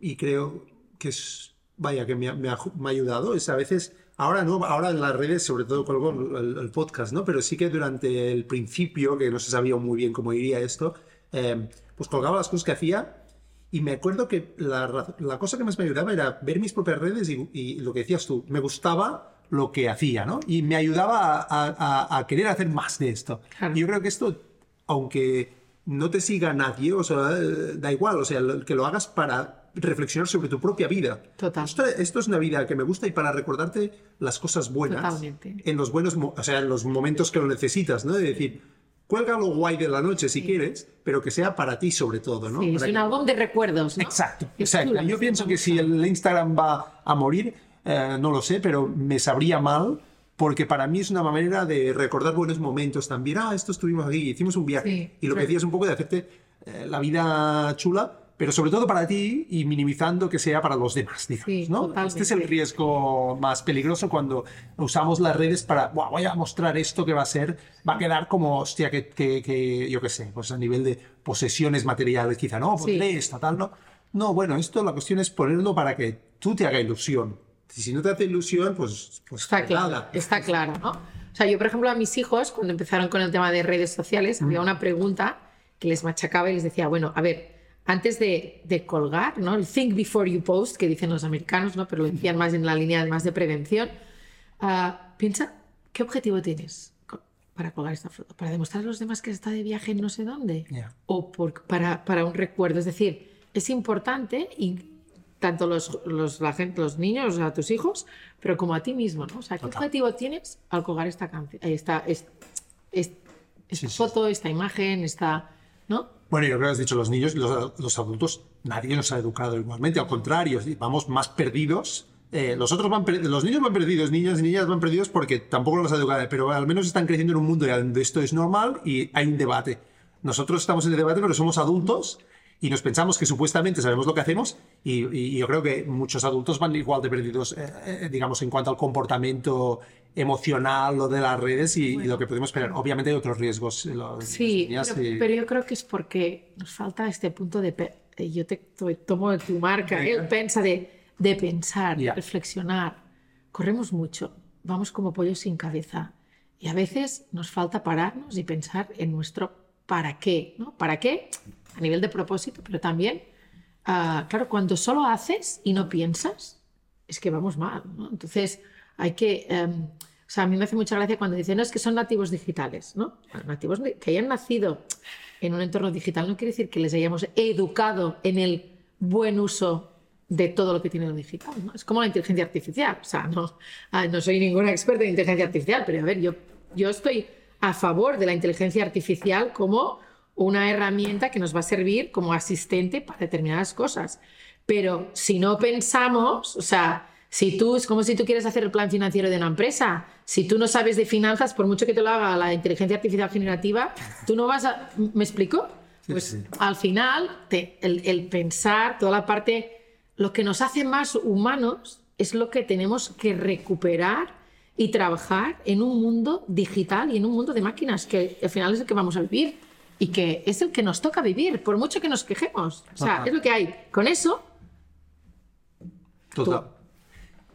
y creo que es, vaya, que me ha, me ha me ha ayudado es a veces, ahora no, ahora en las redes sobre todo colgo el, el podcast, ¿no? Pero sí que durante el principio, que no se sabía muy bien cómo iría esto, eh, pues colgaba las cosas que hacía y me acuerdo que la, la cosa que más me ayudaba era ver mis propias redes y, y lo que decías tú, me gustaba lo que hacía, ¿no? Y me ayudaba a, a- a querer hacer más de esto. Claro. Y yo creo que esto, aunque no te siga nadie, o sea, da igual, o sea, que lo hagas para reflexionar sobre tu propia vida. Total. Esto, esto es una vida que me gusta y para recordarte las cosas buenas. Totalmente. En los buenos, o sea, en los momentos que lo necesitas, ¿no? De decir, cuelga lo guay de la noche si quieres, pero que sea para ti sobre todo, ¿no? Sí, es un que- álbum de recuerdos, ¿no? Exacto, exacto. Yo pienso que si el Instagram va a morir, eh, no lo sé, pero me sabría mal porque para mí es una manera de recordar buenos momentos también. Ah, esto estuvimos aquí, hicimos un viaje. Sí, y lo que decías un poco de hacerte eh, la vida chula, pero sobre todo para ti y minimizando que sea para los demás, digamos, Sí, ¿no? totalmente. Este es el riesgo más peligroso cuando usamos las redes para, "Buah, voy a mostrar esto que va a ser, va a quedar como, hostia, que, que- que, yo qué sé, pues a nivel de posesiones materiales quizá, ¿no? Sí. Pondré esto, tal, ¿no? No, bueno, esto la cuestión es ponerlo para que tú te haga ilusión. Si no te hace ilusión, pues, pues Está claro, nada. está claro, ¿no? O sea, yo, por ejemplo, a mis hijos, cuando empezaron con el tema de redes sociales, había una pregunta que les machacaba y les decía, bueno, a ver, antes de, de colgar, ¿no? El think before you post, que dicen los americanos, ¿no? Pero lo decían más en la línea más de prevención. ah, piensa, ¿qué objetivo tienes para colgar esta foto? ¿Para demostrar a los demás que está de viaje en no sé dónde? Ya. ¿O por- para, para un recuerdo? Es decir, es importante y tanto los, los, la gente, los niños, a tus hijos, pero como a ti mismo, ¿no? O sea, ¿qué Total. objetivo tienes al colgar esta canción, esta, es- es- esta Sí, sí. foto, esta imagen, esta, ¿no? Bueno, yo creo que has dicho, los niños, los, los adultos, nadie nos ha educado igualmente. Al contrario, vamos más perdidos. Eh, los, otros van los niños van perdidos, niñas y niñas van perdidos porque tampoco los ha educado, pero al menos están creciendo en un mundo donde esto es normal y hay un debate. Nosotros estamos en el debate, pero somos adultos y nos pensamos que supuestamente sabemos lo que hacemos y, y yo creo que muchos adultos van igual de perdidos, eh, eh, digamos, en cuanto al comportamiento emocional o de las redes y, y lo que podemos esperar. Obviamente hay otros riesgos. eh, los- Sí, pero, y- pero yo creo que es porque nos falta este punto de... eh, Yo te to- tomo tu marca, él piensa de, de pensar, Ya. de reflexionar. Corremos mucho, vamos como pollos sin cabeza. Y a veces nos falta pararnos y pensar en nuestro para qué, ¿no? ¿Para qué? A nivel de propósito, pero también, ah, claro, cuando solo haces y no piensas, es que vamos mal, ¿no? Entonces, hay que... em, o sea, a mí me hace mucha gracia cuando dicen, no, es que son nativos digitales, ¿no? Bueno, nativos que hayan nacido en un entorno digital no quiere decir que les hayamos educado en el buen uso de todo lo que tiene lo digital, ¿no? Es como la inteligencia artificial, o sea, no, no soy ninguna experta en inteligencia artificial, pero a ver, yo, yo estoy a favor de la inteligencia artificial como una herramienta que nos va a servir como asistente para determinadas cosas. Pero si no pensamos, o sea, si tú, es como si tú quieres hacer el plan financiero de una empresa, si tú no sabes de finanzas, por mucho que te lo haga la inteligencia artificial generativa, tú no vas a... ¿Me explico? Pues sí. al final, te- el, el pensar, toda la parte, lo que nos hace más humanos es lo que tenemos que recuperar y trabajar en un mundo digital y en un mundo de máquinas, que al final es el que vamos a vivir y que es el que nos toca vivir, por mucho que nos quejemos. O sea, Ajá. es lo que hay. Con eso, Total.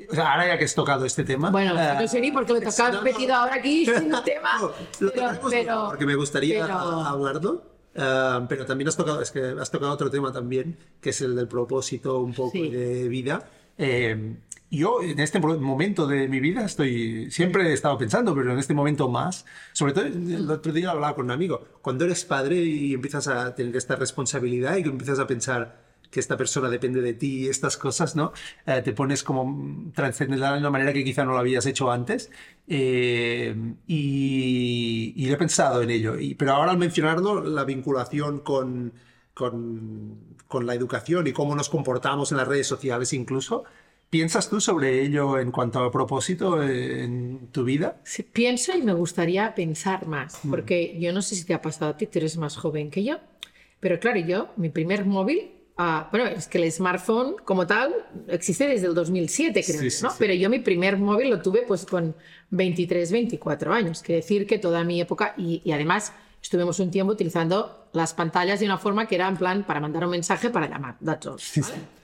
O sea, ahora ya que has tocado este tema. bueno, eh, no sé ni por qué lo tocas no, metido ahora aquí sin tema. No, lo pero, porque me gustaría pero- hablarlo. eh, pero también has tocado, es que has tocado otro tema también, que es el del propósito un poco Sí. de vida. Eh, yo en este momento de mi vida estoy, siempre he estado pensando, pero en este momento más, sobre todo el otro día hablaba con un amigo, cuando eres padre y empiezas a tener esta responsabilidad y que empiezas a pensar que esta persona depende de ti y estas cosas, ¿no? Eh, te pones como trascendental de una manera que quizá no lo habías hecho antes. Eh, y, y he pensado en ello. Y- pero ahora al mencionarlo, la vinculación con, con, con la educación y cómo nos comportamos en las redes sociales incluso, ¿piensas tú sobre ello en cuanto a propósito eh, en tu vida? Sí, pienso y me gustaría pensar más, porque yo no sé si te ha pasado a ti, tú eres más joven que yo, pero claro, yo, mi primer móvil, ah, bueno, es que el smartphone como tal existe desde el 2007, creo, Sí, sí, ¿no? sí. Pero yo mi primer móvil lo tuve pues con 23, 24 años, quiere decir que toda mi época, y, y además estuvimos un tiempo utilizando las pantallas de una forma que era en plan para mandar un mensaje, para llamar, all, ¿vale?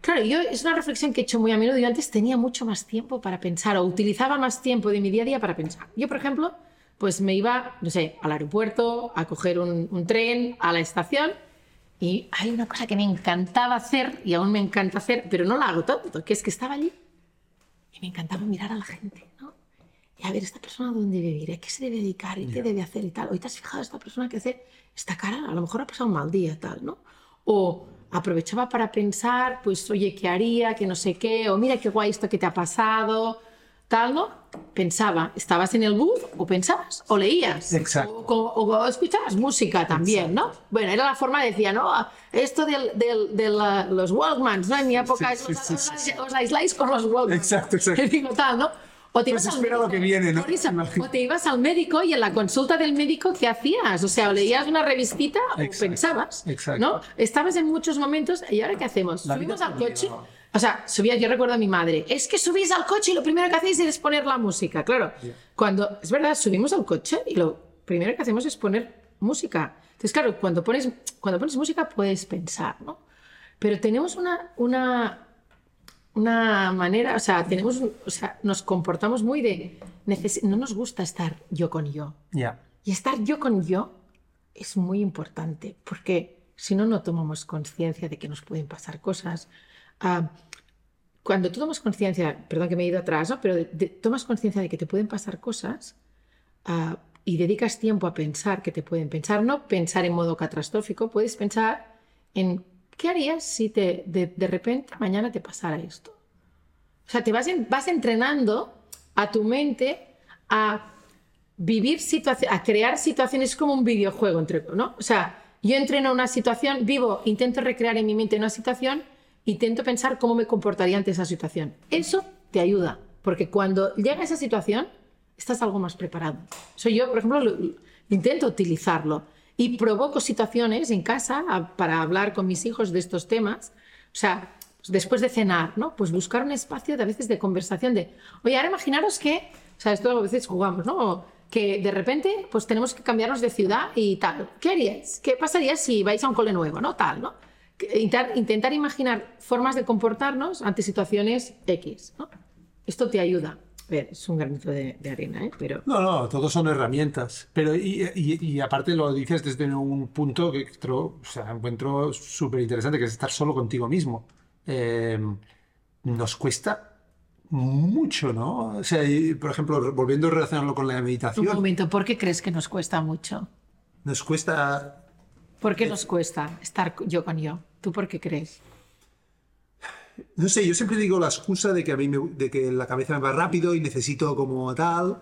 Claro, yo es una reflexión que he hecho muy a menudo. Yo antes tenía mucho más tiempo para pensar o utilizaba más tiempo de mi día a día para pensar. Yo, por ejemplo, pues me iba, no sé, al aeropuerto, a coger un, un tren, a la estación y hay una cosa que me encantaba hacer y aún me encanta hacer, pero no la hago tanto, que es que estaba allí y me encantaba mirar a la gente, ¿no? Y a ver, esta persona dónde debe vivir, ¿a qué se debe dedicar y qué debe hacer y tal. Hoy te has fijado esta persona que hace esta cara, a lo mejor ha pasado un mal día, tal, ¿no? O aprovechaba para pensar, pues, oye, ¿qué haría? ¿Qué no sé qué? O mira qué guay esto que te ha pasado, Pensaba, estabas en el bus o pensabas o leías. Exacto. O, o- o escuchabas música también, ¿no? Bueno, era la forma, decía, ¿no? Esto de, la- los Walkmans, ¿no? En mi época Sí, sí, os, sí, os- os aisláis con los Walkmans. Exacto, exacto. Digo, tal, ¿no? O te Pues ibas al espera lo médico. que viene, ¿no? Eso, o te ibas al médico y en la consulta del médico, ¿qué hacías? O sea, o leías una revistita o Exacto, pensabas, exacto. ¿no? Estabas en muchos momentos y ¿ahora qué hacemos? La Subimos al coche. O sea, subía, yo recuerdo a mi madre, es que subís al coche y lo primero que hacéis es poner la música. Claro, cuando, es verdad, subimos al coche y lo primero que hacemos es poner música. Entonces, claro, cuando pones, cuando pones música puedes pensar, ¿no? Pero tenemos una, una, una manera, o sea, tenemos, o sea, nos comportamos muy de, no nos gusta estar yo con yo. Ya. Y estar yo con yo es muy importante, porque si no, no tomamos conciencia de que nos pueden pasar cosas. Cuando tú tomas conciencia, perdón que me he ido atrás, ¿no? pero de- tomas conciencia de que te pueden pasar cosas ah, y dedicas tiempo a pensar que te pueden pensar, no pensar en modo catastrófico, puedes pensar en qué harías si te, de, de repente mañana te pasara esto. O sea, te vas, en- vas entrenando a tu mente a vivir situaciones, a crear situaciones como un videojuego, entre, ¿no? O sea, yo entreno una situación, vivo, intento recrear en mi mente una situación, intento pensar cómo me comportaría ante esa situación. Eso te ayuda, porque cuando llega esa situación, estás algo más preparado. Eso yo, por ejemplo, lo- lo- intento utilizarlo y provoco situaciones en casa para hablar con mis hijos de estos temas. O sea, pues después de cenar, ¿no? Pues buscar un espacio de a veces de conversación de, oye, ahora imaginaros que, o sea, esto a veces jugamos, ¿no? Que de repente, pues tenemos que cambiarnos de ciudad y tal. ¿Qué haríais? ¿Qué pasaría si vais a un cole nuevo, ¿no? Tal, ¿no? Intentar, intentar imaginar formas de comportarnos ante situaciones X, ¿no? Esto te ayuda. A ver, es un granito de, de arena, ¿eh? Pero No, no, todos son herramientas. Pero, y, y- y aparte lo dices desde un punto que o sea, encuentro súper interesante, que es estar solo contigo mismo. Eh, nos cuesta mucho, ¿no? O sea, y, por ejemplo, volviendo a relacionarlo con la un meditación, momento, ¿por qué crees que nos cuesta mucho? nos cuesta ¿Por qué nos cuesta estar yo con yo? ¿Tú por qué crees? No sé, yo siempre digo la excusa de que a mí me- de que la cabeza me va rápido y necesito como tal,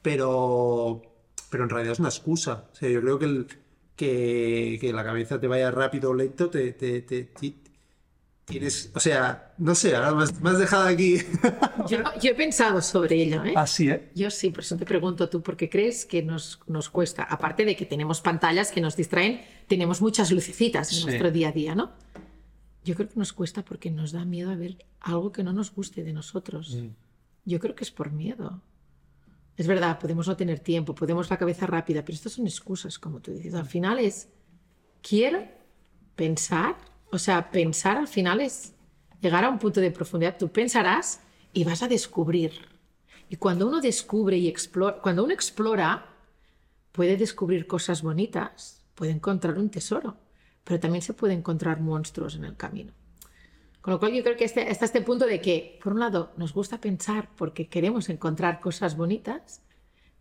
pero, pero en realidad es una excusa. O sea, yo creo que, el- que, que la cabeza te vaya rápido o lento, te, te- te- ti- tienes, o sea, no sé, ahora me has, me has dejado aquí. Yo, yo he pensado sobre ello, ¿eh? Así, ¿eh? Yo sí, por eso te pregunto tú, ¿por qué crees que nos, nos cuesta? Aparte de que tenemos pantallas que nos distraen, tenemos muchas lucecitas en Sí. nuestro día a día, ¿no? Yo creo que nos cuesta porque nos da miedo a ver algo que no nos guste de nosotros. Yo creo que es por miedo. Es verdad, podemos no tener tiempo, podemos la cabeza rápida, pero estas son excusas, como tú dices. Al final es, quiero pensar, o sea, pensar al final es llegar a un punto de profundidad. Tú pensarás y vas a descubrir. Y cuando uno descubre y explora, cuando uno explora, puede descubrir cosas bonitas, puede encontrar un tesoro, pero también se puede encontrar monstruos en el camino. Con lo cual yo creo que este, está este punto de que, por un lado, nos gusta pensar porque queremos encontrar cosas bonitas,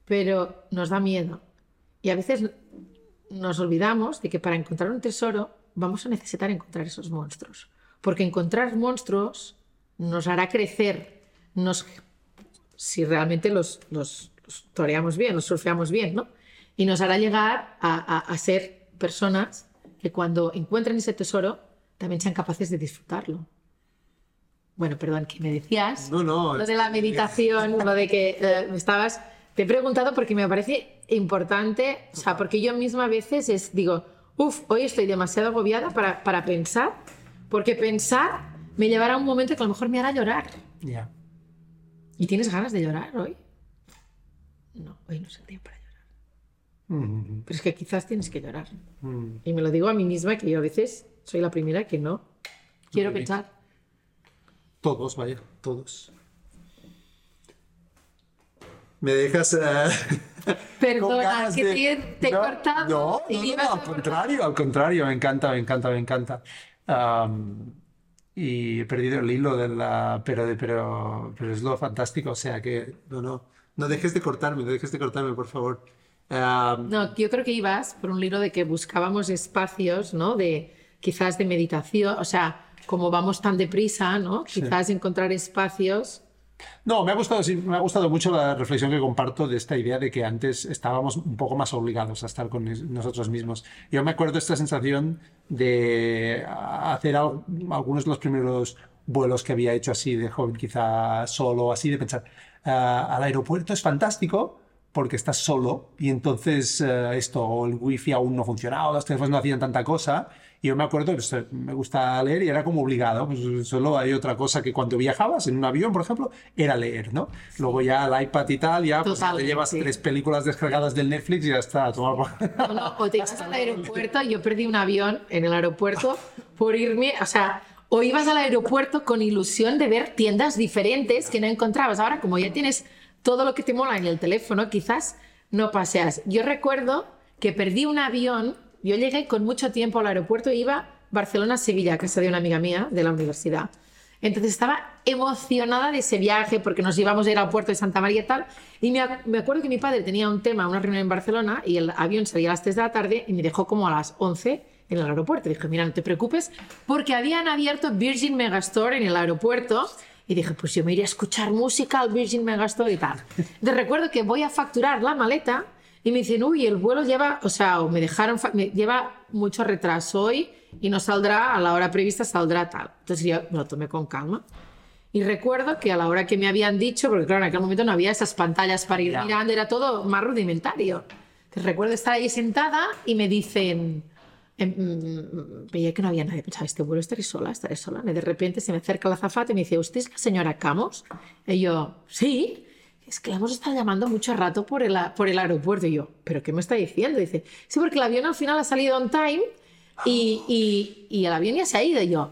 pero nos da miedo. Y a veces nos olvidamos de que para encontrar un tesoro vamos a necesitar encontrar esos monstruos. Porque encontrar monstruos nos hará crecer, nos, si realmente los, los, los toreamos bien, los surfeamos bien, ¿no? Y nos hará llegar a, a- a ser personas que cuando encuentren ese tesoro también sean capaces de disfrutarlo. Bueno, perdón, que me decías No, no. lo de la meditación, lo de que eh, estabas. Te he preguntado porque me parece importante, o sea, porque yo misma a veces es, digo, uff, hoy estoy demasiado agobiada para, para pensar, porque pensar me llevará a un momento que a lo mejor me hará llorar. Ya. ¿Y tienes ganas de llorar hoy? No, hoy no es el día para Pero es que quizás tienes que llorar. mm. Y me lo digo a mí misma que yo a veces soy la primera que no quiero Muy bien. pensar. Todos, vaya, todos. Me dejas. con Perdona, que de- te, te he No, cortado. No, no, al contrario, al contrario, me encanta, me encanta, me encanta. Y he perdido el hilo de la... Pero, pero, pero es lo fantástico, o sea que no, no, no dejes de cortarme, no dejes de cortarme, por favor. Ah, No, yo creo que ibas por un hilo de que buscábamos espacios, ¿no? De quizás de meditación, o sea, como vamos tan deprisa, ¿no? Quizás encontrar espacios. No, me ha gustado, sí, me ha gustado mucho la reflexión que comparto de esta idea de que antes estábamos un poco más obligados a estar con nosotros mismos. Yo me acuerdo esta sensación de hacer al- algunos de los primeros vuelos que había hecho así de joven, quizá solo, así de pensar, "Ah, al aeropuerto es fantástico porque estás solo y entonces eh, esto, el wifi aún no funcionaba, los teléfonos no hacían tanta cosa. Y yo me acuerdo pues, me gusta leer y era como obligado. Pues, solo hay otra cosa que cuando viajabas en un avión, por ejemplo, era leer, ¿no? Luego ya el iPad y tal, ya pues, te llevas sí. tres películas descargadas del Netflix y ya está. tomar No, no, o te echas al aeropuerto. Yo perdí un avión en el aeropuerto por irme, o sea, o ibas al aeropuerto con ilusión de ver tiendas diferentes que no encontrabas. Ahora, como ya tienes todo lo que te mola en el teléfono, quizás no paseas. Yo recuerdo que perdí un avión. Yo llegué con mucho tiempo al aeropuerto e iba Barcelona-Sevilla, a casa de una amiga mía de la universidad. Entonces estaba emocionada de ese viaje porque nos íbamos a ir al puerto de Santa María y tal. Y me, ac- me acuerdo que mi padre tenía un tema, una reunión en Barcelona y el avión salía a las 3 de la tarde y me dejó como a las 11 en el aeropuerto. Dije, mira, no te preocupes porque habían abierto Virgin Megastore en el aeropuerto. Y dije, pues yo me iré a escuchar música al Virgin Megastore y tal. De recuerdo que voy a facturar la maleta y me dicen, uy, el vuelo lleva, o sea, o me dejaron, me- lleva mucho retraso hoy y no saldrá a la hora prevista, saldrá tal. Entonces yo me lo tomé con calma. Y recuerdo que a la hora que me habían dicho, porque claro, en aquel momento no había esas pantallas para ir mirando, era todo más rudimentario. Entonces recuerdo estar ahí sentada y me dicen, em, mm, veía que no había nadie, pensaba, este vuelo estaré sola, estaré sola. Y de repente se me acerca la azafata y me dice, ¿usted es la señora Camos? Y yo, sí. Es que la hemos estado llamando mucho rato por el, a- por el aeropuerto. Y yo, ¿pero qué me está diciendo? Dice, sí, porque el avión al final ha salido on time y, y, y el avión ya se ha ido. Y yo,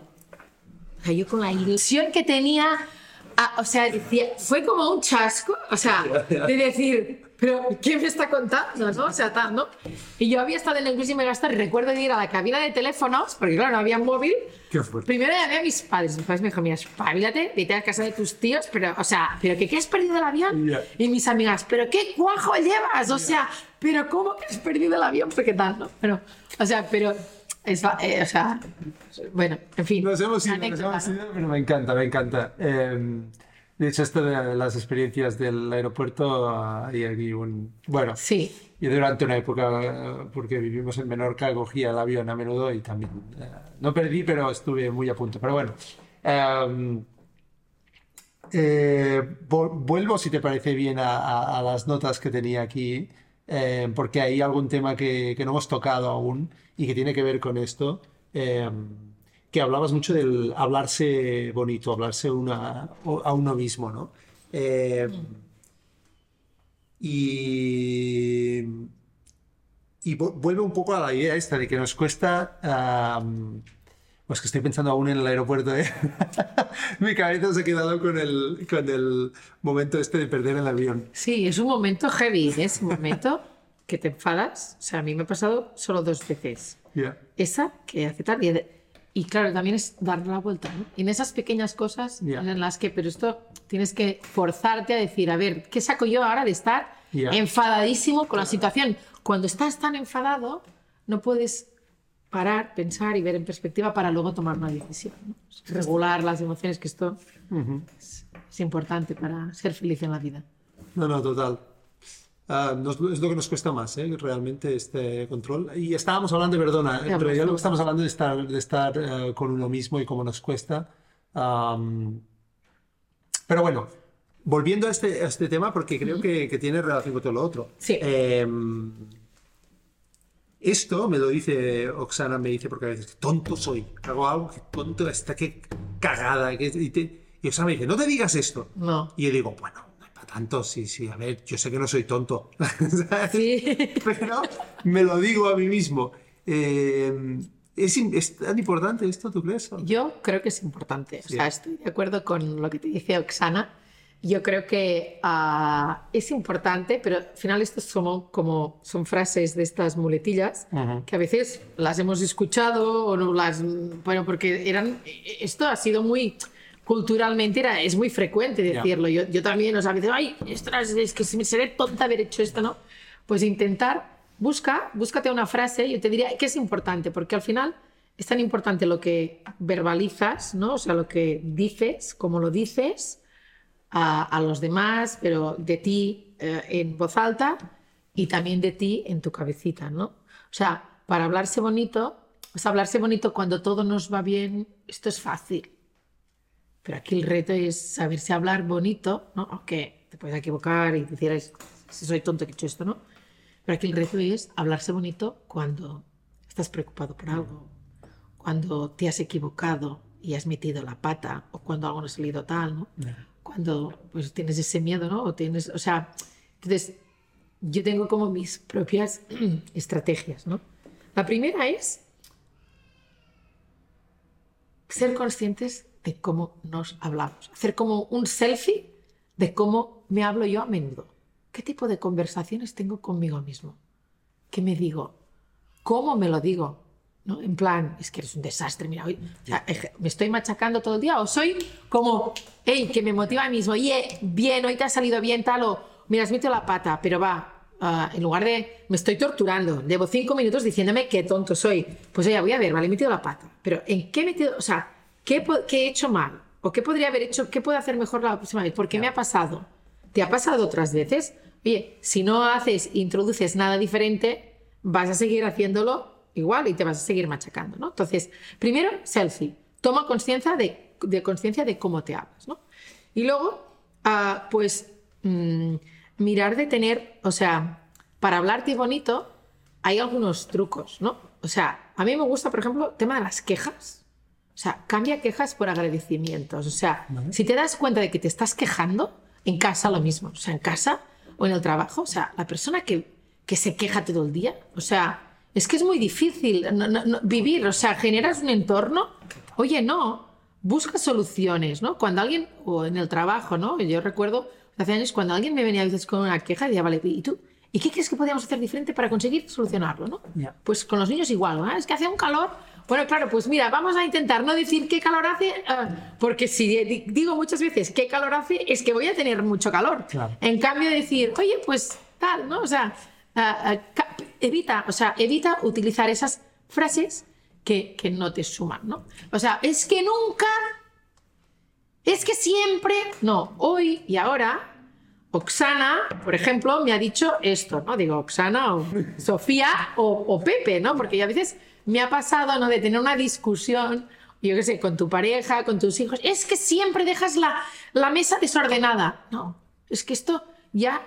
o sea, yo con la ilusión que tenía, ah, o sea, decía, fue como un chasco, o sea, de decir, pero ¿quién me está contando? ¿no? O sea, tal, ¿no? Y yo había estado en el Virgin Megastar y recuerdo de ir a la cabina de teléfonos, porque claro, no había móvil. Qué fuerte. Primero llamé a mis padres, mis padres me dijeron, mira, espabilate, vete a casa de tus tíos, pero, o sea, ¿pero qué, qué has perdido el avión? Ya. Y mis amigas, ¿pero qué cuajo llevas? O sea, ¿pero cómo que has perdido el avión? Porque tal, ¿no? Pero, o sea, pero, es, eh, o sea, bueno, en fin. Nos hemos ido, nos hemos ido, pero me encanta, me encanta. Eh, de hecho, esto de las experiencias del aeropuerto, ah, hay aquí un... Bueno, Sí, yo durante una época, porque vivimos en Menorca, cogía el avión a menudo y también... eh, no perdí, pero estuve muy a punto. Pero bueno. em, eh, vo- vuelvo, si te parece bien, a, a- a las notas que tenía aquí, eh, porque hay algún tema que, que no hemos tocado aún y que tiene que ver con esto. Que hablabas mucho del hablarse bonito, hablarse una, a uno mismo, ¿no? Eh, y, y vu- vuelve un poco a la idea esta de que nos cuesta... pues que estoy pensando aún en el aeropuerto, ¿eh? Mi cabeza se ha quedado con el, con el momento este de perder el avión. sí, es un momento heavy, ¿eh? ese momento que te enfadas. O sea, a mí me ha pasado solo dos veces. Esa que hace tal. Y, y claro, también es dar la vuelta. ¿no? En esas pequeñas cosas Ya. en las que, pero esto tienes que forzarte a decir, a ver, ¿qué saco yo ahora de estar Ya. enfadadísimo con la situación? Cuando estás tan enfadado, no puedes parar, pensar y ver en perspectiva para luego tomar una decisión. ¿no? Regular las emociones, que esto es, es importante para ser feliz en la vida. No, no, total. Ah, nos- es lo que nos cuesta más, ¿eh? realmente este control. Y estábamos hablando, perdona, en realidad lo que estamos hablando de estar, de estar eh, con uno mismo y cómo nos cuesta. Am, pero bueno, volviendo a este, a este tema, porque creo que, que tiene relación con todo lo otro. Sí. Em, esto me lo dice Oksana, me dice, porque a veces, tonto soy, hago algo, que tonto, está que cagada. Que, y, te- y Oksana me dice, no te digas esto. No. Y yo digo, bueno, tanto, sí, sí, a ver, yo sé que no soy tonto. Sí. Pero me lo digo a mí mismo. Eh, ¿es, es tan importante esto, tú crees? Yo creo que es importante. O sea, estoy de acuerdo con lo que te dice Oksana. yo creo que ah, es importante, pero al final estos son como son frases de estas muletillas que a veces las hemos escuchado o no las, bueno, porque eran, esto ha sido muy culturalmente era, es muy frecuente decirlo. Yo, yo, también, o sea, veces, ay, es que me seré tonta haber hecho esto, ¿no? Pues intentar, busca, búscate una frase, yo te diría que es importante, porque al final es tan importante lo que verbalizas, ¿no? O sea, lo que dices, cómo lo dices a, a los demás, pero de ti eh, en voz alta y también de ti en tu cabecita, ¿no? O sea, para hablarse bonito, o sea, hablarse bonito cuando todo nos va bien, esto es fácil. Pero aquí el reto es saberse hablar bonito, ¿no? Aunque te puedes equivocar y decir, si soy tonto que he hecho esto, ¿no? Pero aquí el reto es hablarse bonito cuando estás preocupado por algo, cuando te has equivocado y has metido la pata, o cuando algo no ha salido tal, ¿no? Cuando pues tienes ese miedo, ¿no? O tienes, o sea, entonces yo tengo como mis propias estrategias, ¿no? La primera es ser conscientes de cómo nos hablamos. Hacer como un selfie de cómo me hablo yo a menudo. ¿Qué tipo de conversaciones tengo conmigo mismo? ¿Qué me digo? ¿Cómo me lo digo? ¿No? En plan, es que eres un desastre, mira, hoy me estoy machacando todo el día o soy como, hey, que me motiva a mí mismo, oye, bien, hoy te ha salido bien tal o, mira, has metido la pata, pero va, uh, en lugar de, me estoy torturando, llevo cinco minutos diciéndome qué tonto soy, pues oye, voy a ver, vale, he metido la pata, pero ¿en qué he metido, o sea, ¿Qué, he hecho mal? ¿O qué podría haber hecho? ¿Qué puedo hacer mejor la próxima vez? ¿Por qué me ha pasado? ¿Te ha pasado otras veces? Oye, si no haces, introduces nada diferente, vas a seguir haciéndolo igual y te vas a seguir machacando, ¿no? Entonces, primero, selfie. Toma conciencia de, de conciencia de cómo te hablas, ¿no? Y luego, ah, pues, mm, mirar de tener, o sea, para hablarte bonito, hay algunos trucos, ¿no? O sea, a mí me gusta, por ejemplo, el tema de las quejas. O sea, cambia quejas por agradecimientos. O sea, si te das cuenta de que te estás quejando, en casa lo mismo. O sea, en casa o en el trabajo. O sea, la persona que, que se queja todo el día. O sea, es que es muy difícil vivir. O sea, generas un entorno. Oye, no, busca soluciones, ¿no? Cuando alguien, o en el trabajo, ¿no? Yo recuerdo hace años cuando alguien me venía a veces con una queja, decía, vale, ¿y tú? ¿Y qué crees que podríamos hacer diferente para conseguir solucionarlo, no? Pues con los niños igual, ¿no? Es que hace un calor bueno, claro, pues mira, vamos a intentar no decir qué calor hace, ah, porque si digo muchas veces qué calor hace, es que voy a tener mucho calor. En cambio, decir, oye, pues tal, ¿no? O sea, ah, ah, evita, o sea, evita utilizar esas frases que, que no te suman, ¿no? O sea, es que nunca, es que siempre, no, hoy y ahora Oxana, por ejemplo, me ha dicho esto, ¿no? Digo, Oxana o Sofía o, o Pepe, ¿no? Porque ya a veces me ha pasado, ¿no? De tener una discusión, yo qué sé, con tu pareja, con tus hijos. Es que siempre dejas la, la mesa desordenada. No, es que esto ya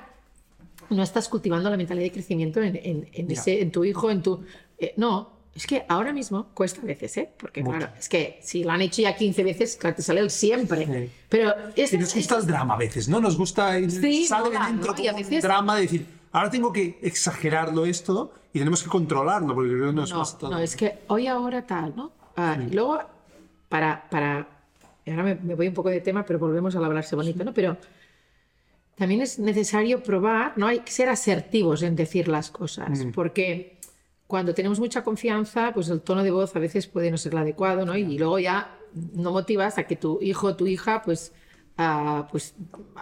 no estás cultivando la mentalidad de crecimiento en, en, ese, en tu hijo, en tu... Eh, no, es que ahora mismo cuesta a veces, ¿eh? Porque claro, es que si lo han hecho ya 15 veces, claro, te sale el siempre. Pero es, y nos gusta el drama a veces, ¿no? Nos gusta el sí, sale dentro ¿no? a veces... drama de decir, ahora tengo que exagerarlo esto y tenemos que controlarlo, porque creo que nos no, todo. No, es que hoy ahora tal, ¿no? Ah, y luego, para, para... Ahora me, me, voy un poco de tema, pero volvemos al hablarse bonito, ¿no? Pero también es necesario probar, ¿no? Hay que ser asertivos en decir las cosas, porque cuando tenemos mucha confianza, pues el tono de voz a veces puede no ser el adecuado, ¿no? Y luego ya no motivas a que tu hijo o tu hija, pues, uh, pues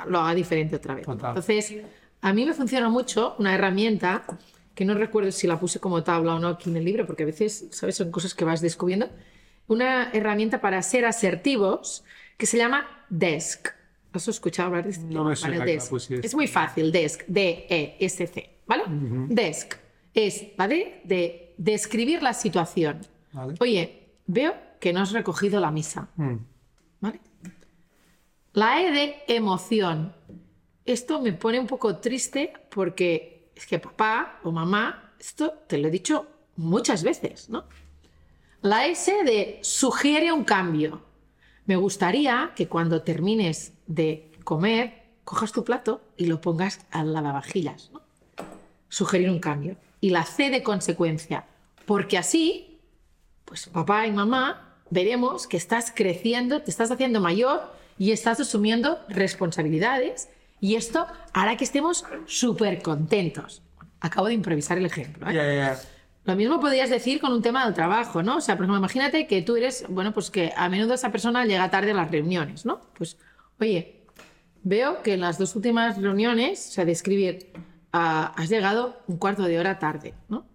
lo haga diferente otra vez. Entonces, a mí me funciona mucho una herramienta que no recuerdo si la puse como tabla o no aquí en el libro, porque a veces, ¿sabes? Son cosas que vas descubriendo. Una herramienta para ser asertivos que se llama Desk. ¿Has escuchado hablar de este No me suena, Desk. Es muy fácil, Desk, D-E-S-C, ¿vale? Uh -huh. Desk es la D de describir la situación. Vale. Oye, veo que no has recogido la misa. Mm. ¿Vale? La E de emoción. Esto me pone un poco triste porque es que papá o mamá, esto te lo he dicho muchas veces, ¿no? La S de sugiere un cambio. Me gustaría que cuando termines de comer, cojas tu plato y lo pongas al lavavajillas, ¿no? Sugerir un cambio y la C de consecuencia, porque así, pues papá y mamá veremos que estás creciendo, te estás haciendo mayor y estás asumiendo responsabilidades y esto hará que estemos súper contentos. Acabo de improvisar el ejemplo. ¿eh? Lo mismo podrías decir con un tema del trabajo, ¿no? O sea, por ejemplo, imagínate que tú eres, bueno, pues que a menudo esa persona llega tarde a las reuniones, ¿no? Pues, oye, veo que en las dos últimas reuniones, o sea, de escribir, ah, has llegado un cuarto de hora tarde, ¿no?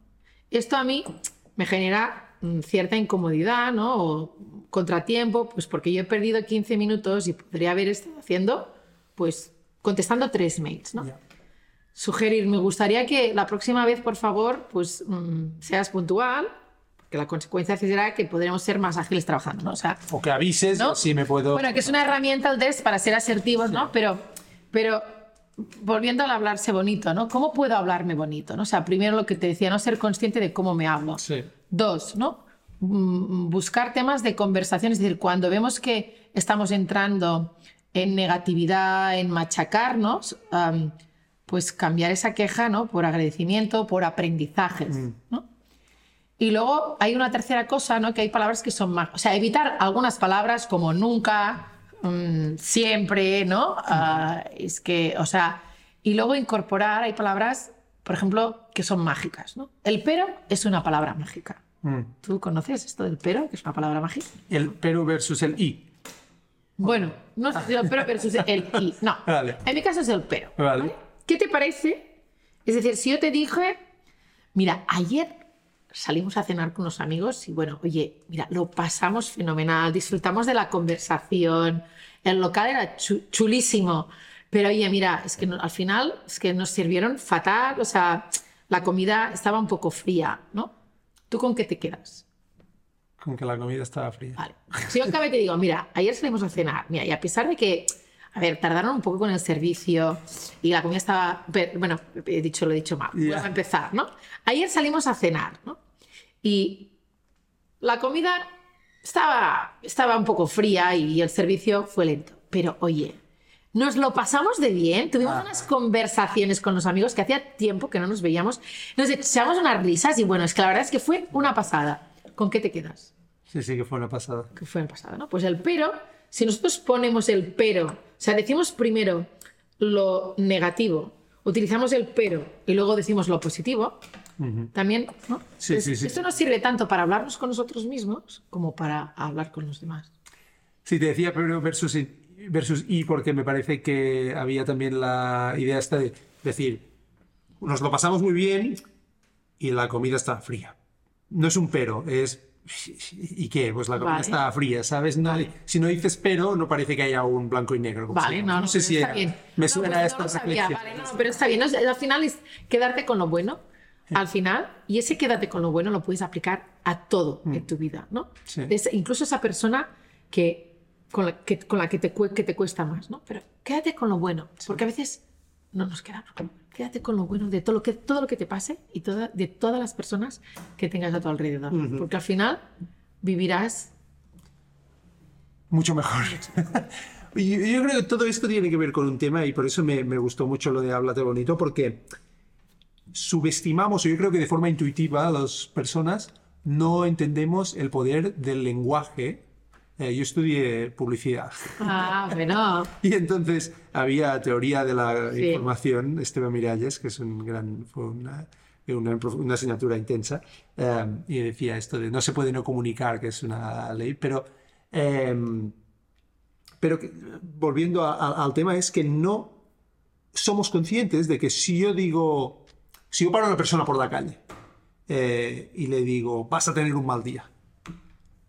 Esto a mí me genera mm, cierta incomodidad, ¿no? O contratiempo, pues porque yo he perdido 15 minutos y podría haber estado haciendo, pues, contestando tres mails, ¿no? Ya. sugerir, me gustaría que la próxima vez, por favor, pues mm, seas puntual, porque la consecuencia será que podremos ser más ágiles trabajando, ¿no? O sea, O que avises, ¿no? si me puedo... Bueno, que es una herramienta el test para ser asertivos, ¿no? Pero, pero volviendo al hablarse bonito, ¿no? ¿Cómo puedo hablarme bonito? ¿no? O sea, primero lo que te decía, no ser consciente de cómo me hablo. Sí. Dos, ¿no? Mm, Buscar temas de conversación, es decir, cuando vemos que estamos entrando en negatividad, en machacarnos, pues cambiar esa queja, ¿no? Por agradecimiento, por aprendizajes, ¿no? Y luego hay una tercera cosa, ¿no? Que hay palabras que son más, o sea, evitar algunas palabras como nunca, mm, siempre, ¿no? Ah, es que, o sea, y luego incorporar, hay palabras, por ejemplo, que son mágicas, ¿no? El pero es una palabra mágica. Mm. ¿Tú conoces esto del pero, que es una palabra mágica? El pero versus el i. Bueno, no sé si el pero versus el y. No. Vale. En mi caso es el pero. Vale. ¿Qué te parece? Es decir, si yo te dije, mira, ayer salimos a cenar con unos amigos y bueno, oye, mira, lo pasamos fenomenal, disfrutamos de la conversación, el local era chu- chulísimo, pero oye, mira, es que no- al final es que nos sirvieron fatal, o sea, la comida estaba un poco fría, ¿no? ¿Tú con qué te quedas? Con que la comida estaba fría. Vale. Si yo acabo y te digo, mira, ayer salimos a cenar, mira, y a pesar de que, a ver, tardaron un poco con el servicio y la comida estaba, bueno, he dicho, lo he dicho mal, Ya. vamos a empezar, ¿no? Ayer salimos a cenar, ¿no? Y la comida estaba, estaba un poco fría y el servicio fue lento, pero oye, nos lo pasamos de bien, tuvimos Ah. unas conversaciones con los amigos que hacía tiempo que no nos veíamos, nos echamos unas risas y bueno, es que la verdad es que fue una pasada. ¿Con qué te quedas? Sí, sí, que fue una pasada. que fue el pasado, ¿no? Pues el pero, si nosotros ponemos el pero, o sea, decimos primero lo negativo, utilizamos el pero y luego decimos lo positivo, también, ¿no? Sí, Entonces, sí, sí. Esto nos sirve tanto para hablarnos con nosotros mismos como para hablar con los demás. Sí, te decía pero versus versus i porque me parece que había también la idea esta de decir, nos lo pasamos muy bien y la comida está fría. No es un pero, es... ¿Y qué? Pues la comida Vale. está fría, ¿sabes? No, Si no dices pero, no parece que haya un blanco y negro. Vale, no, llama. no, sé si está era- bien. me No, suena esta no lo sabía, vale, no, pero está bien. No, al final es quedarte con lo bueno. Al final, y ese quédate con lo bueno lo puedes aplicar a todo en tu vida, ¿no? Mm. Sí. Es- incluso esa persona que con la que, con la que, te, que te cuesta más, ¿no? Pero quédate con lo bueno, porque a veces no nos quedamos. Quédate con lo bueno de todo lo que, todo lo que te pase y toda, de todas las personas que tengas a tu alrededor. Porque al final vivirás Mucho mejor. Yo creo que todo esto tiene que ver con un tema y por eso me, me gustó mucho lo de Háblate Bonito, porque subestimamos, o yo creo que de forma intuitiva, las personas no entendemos el poder del lenguaje. Eh, yo estudié publicidad Ah, bueno. y entonces había teoría de la Sí. información, Esteban Miralles, que es un gran, fue una, una, una asignatura intensa, eh, y decía esto de no se puede no comunicar, que es una ley, pero, eh, pero que- volviendo a- a- al tema es que no somos conscientes de que si yo digo, si yo paro a una persona por la calle eh, y le digo, vas a tener un mal día,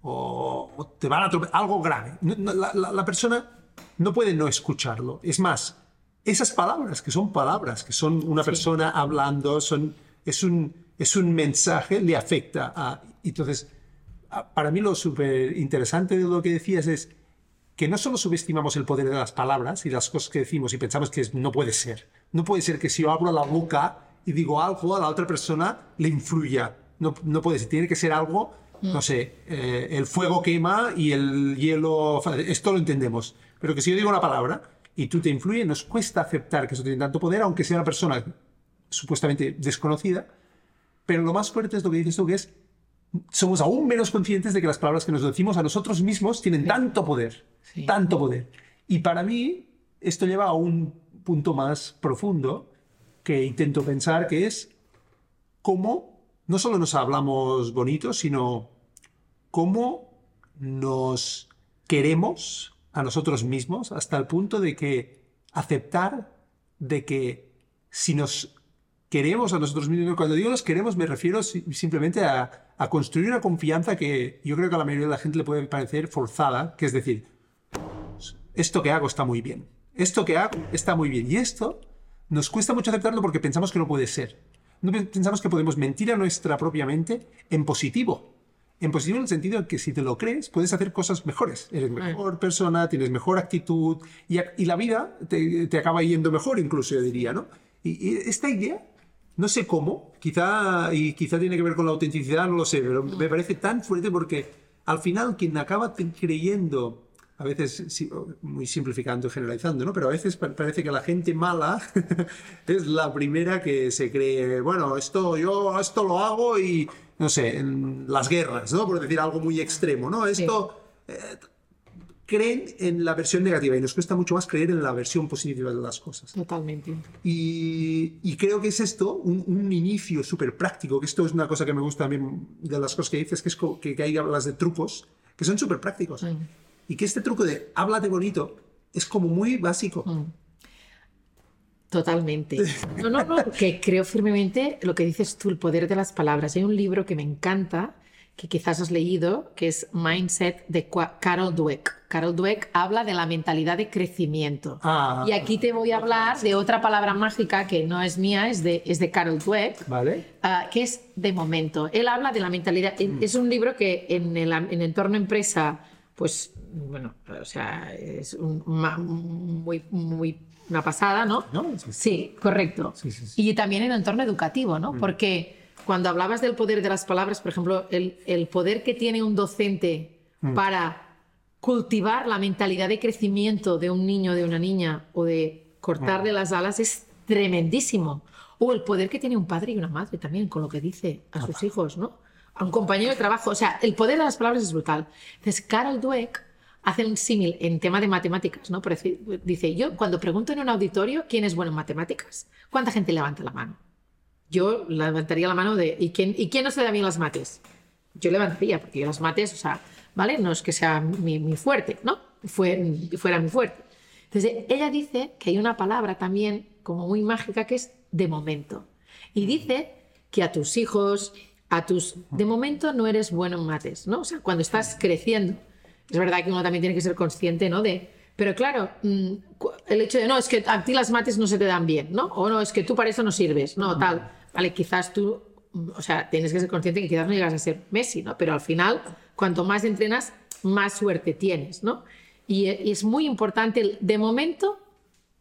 o, o te van a atropellar, algo grave. La, la- la persona no puede no escucharlo. Es más, esas palabras, que son palabras, que son una persona hablando, son, es, un, es un mensaje, le afecta. A, entonces, a- para mí lo súper interesante de lo que decías es que no solo subestimamos el poder de las palabras y las cosas que decimos y pensamos que no puede ser. No puede ser que si yo abro la boca y digo algo a la otra persona le influya. No, no puede ser. Tiene que ser algo, no sé, eh, el fuego quema y el hielo... Esto lo entendemos. Pero que si yo digo una palabra y tú te influye, nos cuesta aceptar que eso tiene tanto poder, aunque sea una persona supuestamente desconocida. Pero lo más fuerte es lo que dices tú, que es somos aún menos conscientes de que las palabras que nos decimos a nosotros mismos tienen tanto poder, Sí. tanto poder. Y para mí, esto lleva a un punto más profundo que intento pensar, que es cómo no solo nos hablamos bonito, sino cómo nos queremos a nosotros mismos hasta el punto de que aceptar de que si nos queremos a nosotros mismos, cuando digo nos queremos me refiero simplemente a, a construir una confianza que yo creo que a la mayoría de la gente le puede parecer forzada, que es decir, esto que hago está muy bien, esto que hago está muy bien y esto nos cuesta mucho aceptarlo porque pensamos que no puede ser. No pensamos que podemos mentir a nuestra propia mente en positivo. En positivo en el sentido de que si te lo crees, puedes hacer cosas mejores. Eres mejor persona, tienes mejor actitud y, y la vida te, te, acaba yendo mejor, incluso yo diría, ¿no? Y, y, esta idea, no sé cómo, quizá, y quizá tiene que ver con la autenticidad, no lo sé, pero me parece tan fuerte porque al final quien acaba creyendo a veces, muy simplificando y generalizando, ¿no? Pero a veces parece que la gente mala es la primera que se cree, bueno, esto yo esto lo hago y, no sé, en las guerras, ¿no? Por decir algo muy extremo, ¿no? Esto... Sí. Eh, creen en la versión negativa y nos cuesta mucho más creer en la versión positiva de las cosas. Totalmente. Y, y creo que es esto, un, un inicio súper práctico, que esto es una cosa que me gusta también de las cosas que dices, que es que, que hay hablas de trucos, que son súper prácticos. Mm. Y que este truco de háblate bonito es como muy básico. Mm. Totalmente. No, no, no, que creo firmemente lo que dices tú, el poder de las palabras. Hay un libro que me encanta, que quizás has leído, que es Mindset de Carol Dweck. Carol Dweck habla de la mentalidad de crecimiento. Ah, y aquí te voy a hablar de otra palabra mágica que no es mía, es de, es de Carol Dweck, ¿vale? uh, que es de momento. Él habla de la mentalidad. Mm. Es un libro que en el, en el entorno empresa, pues bueno, o sea, es un, muy, muy una pasada, ¿no? ¿No? Sí, sí correcto. Sí, y también en el entorno educativo, ¿no? Mm. Porque cuando hablabas del poder de las palabras, por ejemplo, el, el poder que tiene un docente mm. para cultivar la mentalidad de crecimiento de un niño, de una niña, o de cortarle mm. las alas es tremendísimo. O el poder que tiene un padre y una madre también con lo que dice a sus hijos, ¿no? A un compañero de trabajo. O sea, el poder de las palabras es brutal. Entonces, Carol Dweck hace un símil en tema de matemáticas, ¿no? dice, yo cuando pregunto en un auditorio quién es bueno en matemáticas, ¿cuánta gente levanta la mano? Yo levantaría la mano de, ¿y quién, ¿y quién no se da bien las mates? Yo levantaría, porque yo las mates, o sea, ¿vale? No es que sea mi, mi fuerte, ¿no? Fue, fuera mi fuerte. Entonces, ella dice que hay una palabra también como muy mágica que es de momento. Y dice que a tus hijos, a tus... De momento no eres bueno en mates, ¿no? O sea, cuando estás creciendo, es verdad que uno también tiene que ser consciente, ¿no? De, pero claro, mm, el hecho de, no, es que a ti las mates no se te dan bien, ¿no? O no, es que tú para eso no sirves, ¿no? Tal. Vale, quizás tú, mm, o sea, tienes que ser consciente que quizás no llegas a ser Messi, ¿no? Pero al final, cuanto más entrenas, más suerte tienes, ¿no? Y, y es muy importante el de momento,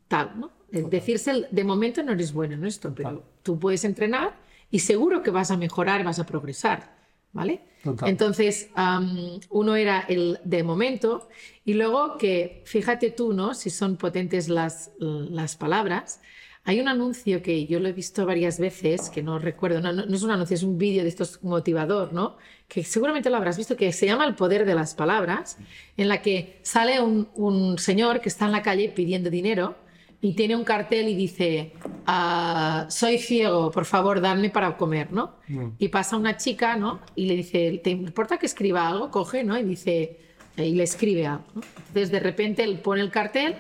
tal, ¿no? El decirse el de momento no eres bueno en esto, pero tú puedes entrenar y seguro que vas a mejorar, vas a progresar. ¿vale? Total. Entonces, um, uno era el de momento y luego que, fíjate tú, ¿no? Si son potentes las, las palabras. Hay un anuncio que yo lo he visto varias veces, que no recuerdo, no, no es un anuncio, es un vídeo de estos motivador, ¿no? Que seguramente lo habrás visto, que se llama El poder de las palabras, en la que sale un, un señor que está en la calle pidiendo dinero y tiene un cartel y dice, ah, soy ciego, por favor, dadme para comer, ¿no? Mm. Y pasa una chica, ¿no? Y le dice, ¿te importa que escriba algo? Coge, ¿no? Y dice, y le escribe algo, ¿no? Entonces, de repente, él pone el cartel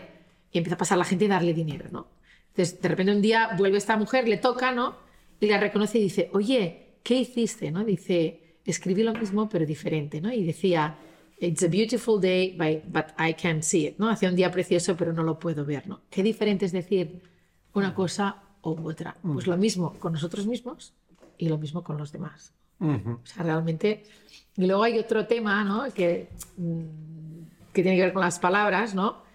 y empieza a pasar la gente y darle dinero, ¿no? Entonces, de repente, un día vuelve esta mujer, le toca, ¿no? Y la reconoce y dice, oye, ¿qué hiciste, no? Dice, escribí lo mismo, pero diferente, ¿no? Y decía, It's a beautiful day, but I can't see it. ¿no? Hace un día precioso, pero no lo puedo ver. ¿no? Qué diferente es decir una cosa u otra. Pues lo mismo con nosotros mismos y lo mismo con los demás. Uh -huh. O sea, realmente. Y luego hay otro tema ¿no? que, que tiene que ver con las palabras, ¿no?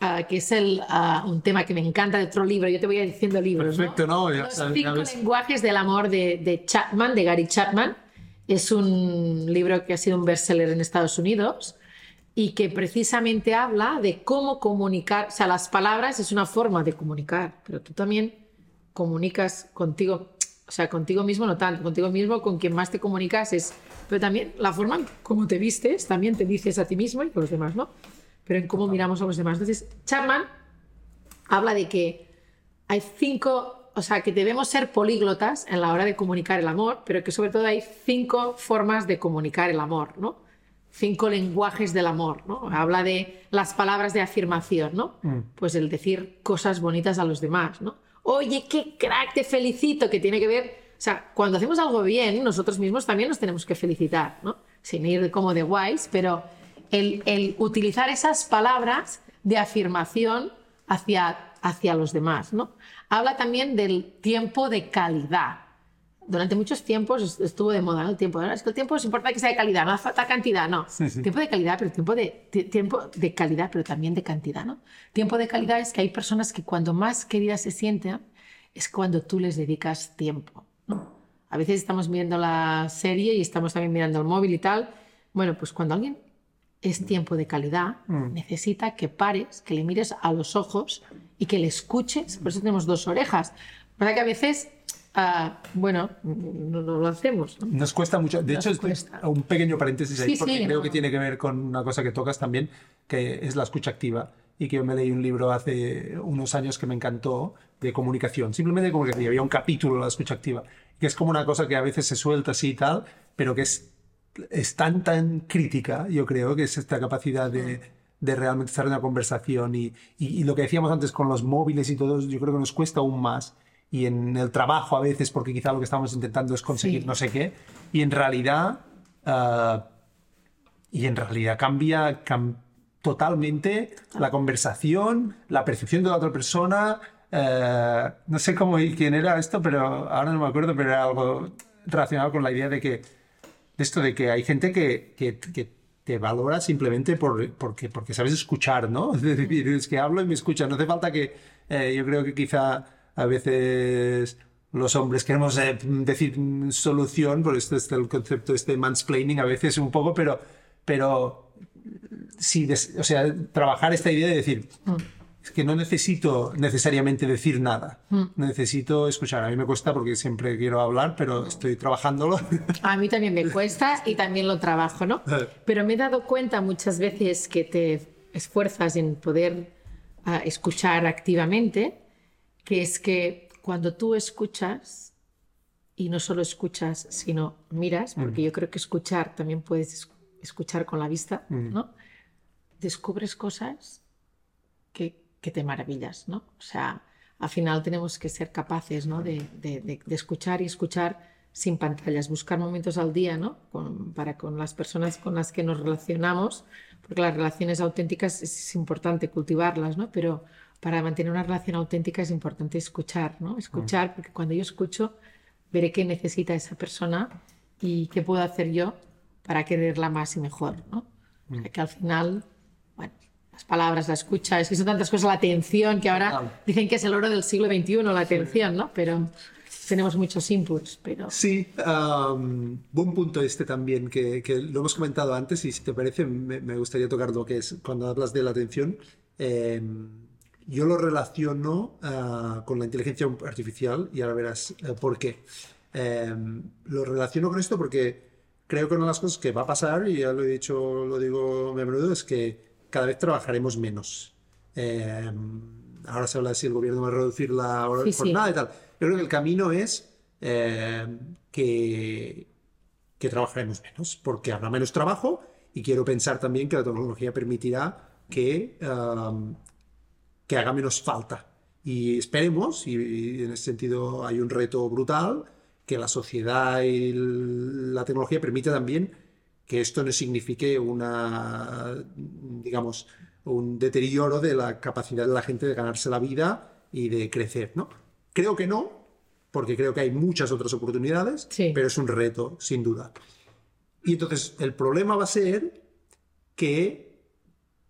Uh, que es el, uh, un tema que me encanta de otro libro. Yo te voy a ir diciendo libros. Perfecto, ¿no? ¿no? Ya, Los ya cinco ves. lenguajes del amor de, de Chapman, de Gary Chapman. Es un libro que ha sido un bestseller en Estados Unidos y que precisamente habla de cómo comunicar, o sea, las palabras es una forma de comunicar, pero tú también comunicas contigo, o sea, contigo mismo no tanto, contigo mismo con quien más te comunicas es, pero también la forma como te vistes también te dices a ti mismo y con los demás, ¿no? pero en cómo miramos a los demás. Entonces, Chapman habla de que hay cinco, o sea, que debemos ser políglotas en la hora de comunicar el amor, pero que sobre todo hay cinco formas de comunicar el amor, ¿no? Cinco lenguajes del amor, ¿no? Habla de las palabras de afirmación, ¿no? Mm. Pues el decir cosas bonitas a los demás, ¿no? Oye, qué crack, te felicito, que tiene que ver, o sea, cuando hacemos algo bien, nosotros mismos también nos tenemos que felicitar, ¿no? Sin ir como de guays, pero el, el utilizar esas palabras de afirmación hacia, hacia los demás, ¿no? Habla también del tiempo de calidad. Durante muchos tiempos est- estuvo de moda ¿no? el tiempo. ¿no? Es que el tiempo es importante que sea de calidad, no falta cantidad, no. Sí, sí. Tiempo de calidad, pero tiempo de, ti- tiempo de calidad, pero también de cantidad, ¿no? Tiempo de calidad es que hay personas que cuando más queridas se sienten es cuando tú les dedicas tiempo, ¿no? A veces estamos viendo la serie y estamos también mirando el móvil y tal. Bueno, pues cuando alguien es tiempo de calidad, necesita que pares, que le mires a los ojos y que le escuches. Por eso tenemos dos orejas. ¿Verdad que a veces, ah, bueno, no, no lo hacemos? ¿no? Nos cuesta mucho. De Nos hecho, cuesta. un pequeño paréntesis ahí, Sí, porque sí, creo no. que tiene que ver con una cosa que tocas también, que es la escucha activa. Y que yo me leí un libro hace unos años que me encantó de comunicación, simplemente de comunicación. Había un capítulo de la escucha activa, que es como una cosa que a veces se suelta así y tal, pero que es, es tan, tan crítica, yo creo, que es esta capacidad de, de realmente estar en una conversación. Y, y- y lo que decíamos antes con los móviles y todo, yo creo que nos cuesta aún más. Y en el trabajo a veces, porque quizá lo que estamos intentando es conseguir Sí. no sé qué, y en realidad, ah, y en realidad cambia cam- totalmente la conversación, la percepción de la otra persona. eh, no sé cómo y quién era esto, pero ahora no me acuerdo, pero era algo relacionado con la idea de que de esto de que hay gente que, que, que te valora simplemente por, porque, porque sabes escuchar, ¿no? Es decir, es que hablo y me escuchan. No hace falta que, eh, yo creo que quizá a veces los hombres queremos eh, decir mm, solución, por esto es el concepto este mansplaining a veces un poco, pero, pero sí, o sea, trabajar esta idea de decir, es que no necesito necesariamente decir nada, necesito escuchar. A mí me cuesta porque siempre quiero hablar, pero estoy trabajándolo. A mí también me cuesta y también lo trabajo, ¿no? Pero me he dado cuenta muchas veces que te esfuerzas en poder ah, escuchar activamente, que es que cuando tú escuchas, y no solo escuchas, sino miras, porque yo creo que escuchar también puedes es- escuchar con la vista, ¿no? Descubres cosas que, que te maravillas, ¿no? O sea, al final tenemos que ser capaces, ¿no? De, de- de- de escuchar y escuchar sin pantallas, buscar momentos al día, ¿no? Con- para con las personas con las que nos relacionamos, porque las relaciones auténticas es, importante cultivarlas, ¿no? Pero para mantener una relación auténtica es importante escuchar, ¿no? Escuchar, porque cuando yo escucho, veré qué necesita esa persona y qué puedo hacer yo para quererla más y mejor, ¿no? O sea, que al final, las palabras, la escucha, es que son tantas cosas, la atención, que ahora dicen que es el oro del siglo XXI, la atención, ¿no? Pero tenemos muchos inputs, pero... Sí, am, buen punto este también, que, que lo hemos comentado antes y si te parece me, me gustaría tocar lo que es cuando hablas de la atención. em, yo lo relaciono ah, con la inteligencia artificial y ahora verás eh, por qué. Em, lo relaciono con esto porque creo que una de las cosas que va a pasar, y ya lo he dicho, lo digo a menudo, es que cada vez trabajaremos menos. Em, ahora se habla de si el gobierno va a reducir la hora- Sí, sí. jornada y tal. Yo creo que el camino es eh, que, que trabajaremos menos, porque habrá menos trabajo y quiero pensar también que la tecnología permitirá que, um, que haga menos falta. Y esperemos, y, y en ese sentido hay un reto brutal, que la sociedad y la tecnología permita también que esto no signifique una, digamos, un deterioro de la capacidad de la gente de ganarse la vida y de crecer, ¿no? Creo que no, porque creo que hay muchas otras oportunidades, Sí. pero es un reto, sin duda. Y entonces el problema va a ser que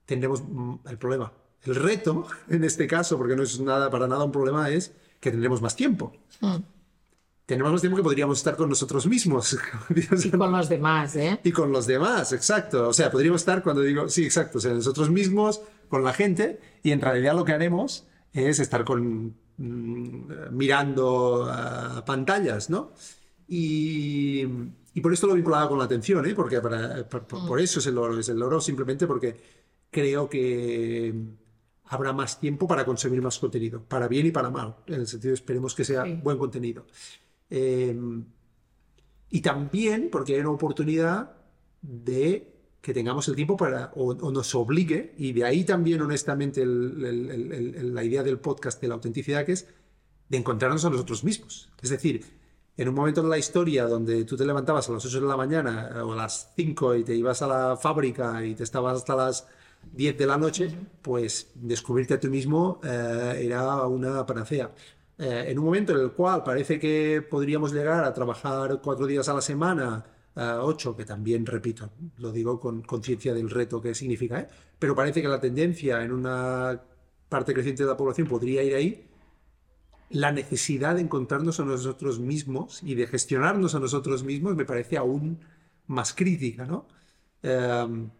tendremos mm, el problema. El reto, en este caso, porque no es nada para nada un problema, es que tendremos más tiempo. Mm. Tenemos más tiempo que podríamos estar con nosotros mismos. Y con los demás, ¿eh? Y con los demás, exacto. O sea, podríamos estar cuando digo, sí, exacto, o sea, nosotros mismos, con la gente, y en realidad lo que haremos es estar con, mm, mirando ah, pantallas, ¿no? Y, y por esto lo vinculaba con la atención, ¿eh? Porque para- por, por- por eso es el oro, es el oro simplemente porque creo que habrá más tiempo para consumir más contenido, para bien y para mal, en el sentido esperemos que sea Sí. buen contenido. Eh, y también porque hay una oportunidad de que tengamos el tiempo para, o, o nos obligue, y de ahí también honestamente el- el- el- el- la idea del podcast de la autenticidad, que es de encontrarnos a nosotros mismos. Es decir, en un momento de la historia donde tú te levantabas a las 8 de la mañana eh, o a las 5 y te ibas a la fábrica y te estabas hasta las 10 de la noche, pues descubrirte a ti mismo eh, era una panacea. Eh, en un momento en el cual parece que podríamos llegar a trabajar cuatro días a la semana, eh, ocho, que también, repito, lo digo con conciencia del reto que significa, ¿eh? pero parece que la tendencia en una parte creciente de la población podría ir ahí, la necesidad de encontrarnos a nosotros mismos y de gestionarnos a nosotros mismos me parece aún más crítica, ¿no? Em,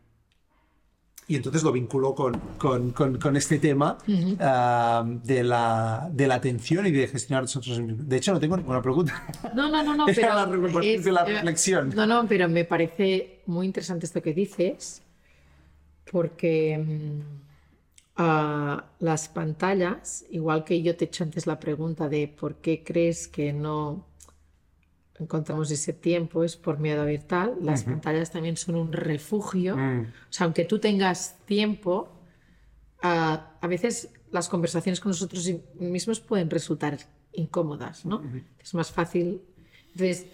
y entonces lo vinculo con, con- con- con este tema em, de, la, de la atención y de gestionar nosotros mismos. De hecho, no tengo ninguna pregunta. No, no, no, no, pero la es- de la eh, reflexión. No, no, pero me parece muy interesante esto que dices, porque mm, ah, las pantallas, igual que yo te he hecho antes la pregunta de por qué crees que no encontramos ese tiempo, es por miedo a ver tal, las pantallas también son un refugio. Mm. O sea, aunque tú tengas tiempo, ah, a veces las conversaciones con nosotros mismos pueden resultar incómodas, ¿no? Es más fácil. Entonces,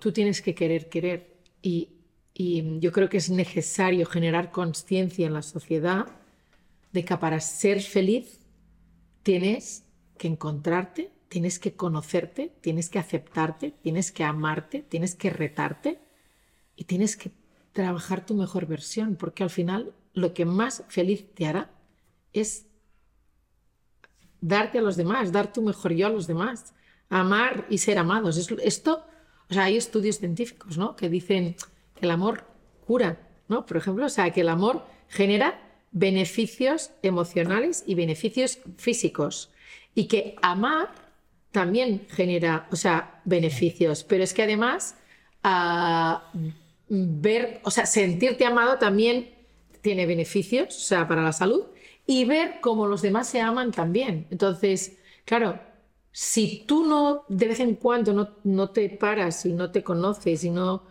tú tienes que querer querer. Y, y yo creo que es necesario generar conciencia en la sociedad de que para ser feliz tienes que encontrarte, tienes que conocerte, tienes que aceptarte, tienes que amarte, tienes que retarte y tienes que trabajar tu mejor versión, porque al final lo que más feliz te hará es darte a los demás, dar tu mejor yo a los demás, amar y ser amados. Es- Esto, o sea, hay estudios científicos, ¿no? Que dicen que el amor cura, ¿no? Por ejemplo, o sea, que el amor genera beneficios emocionales y beneficios físicos y que amar también genera, o sea, beneficios, pero es que además ver, o sea, sentirte amado también tiene beneficios, o sea, para la salud, y ver cómo los demás se aman también. Entonces, claro, si tú no, de vez en cuando, no, no te paras y no te conoces y no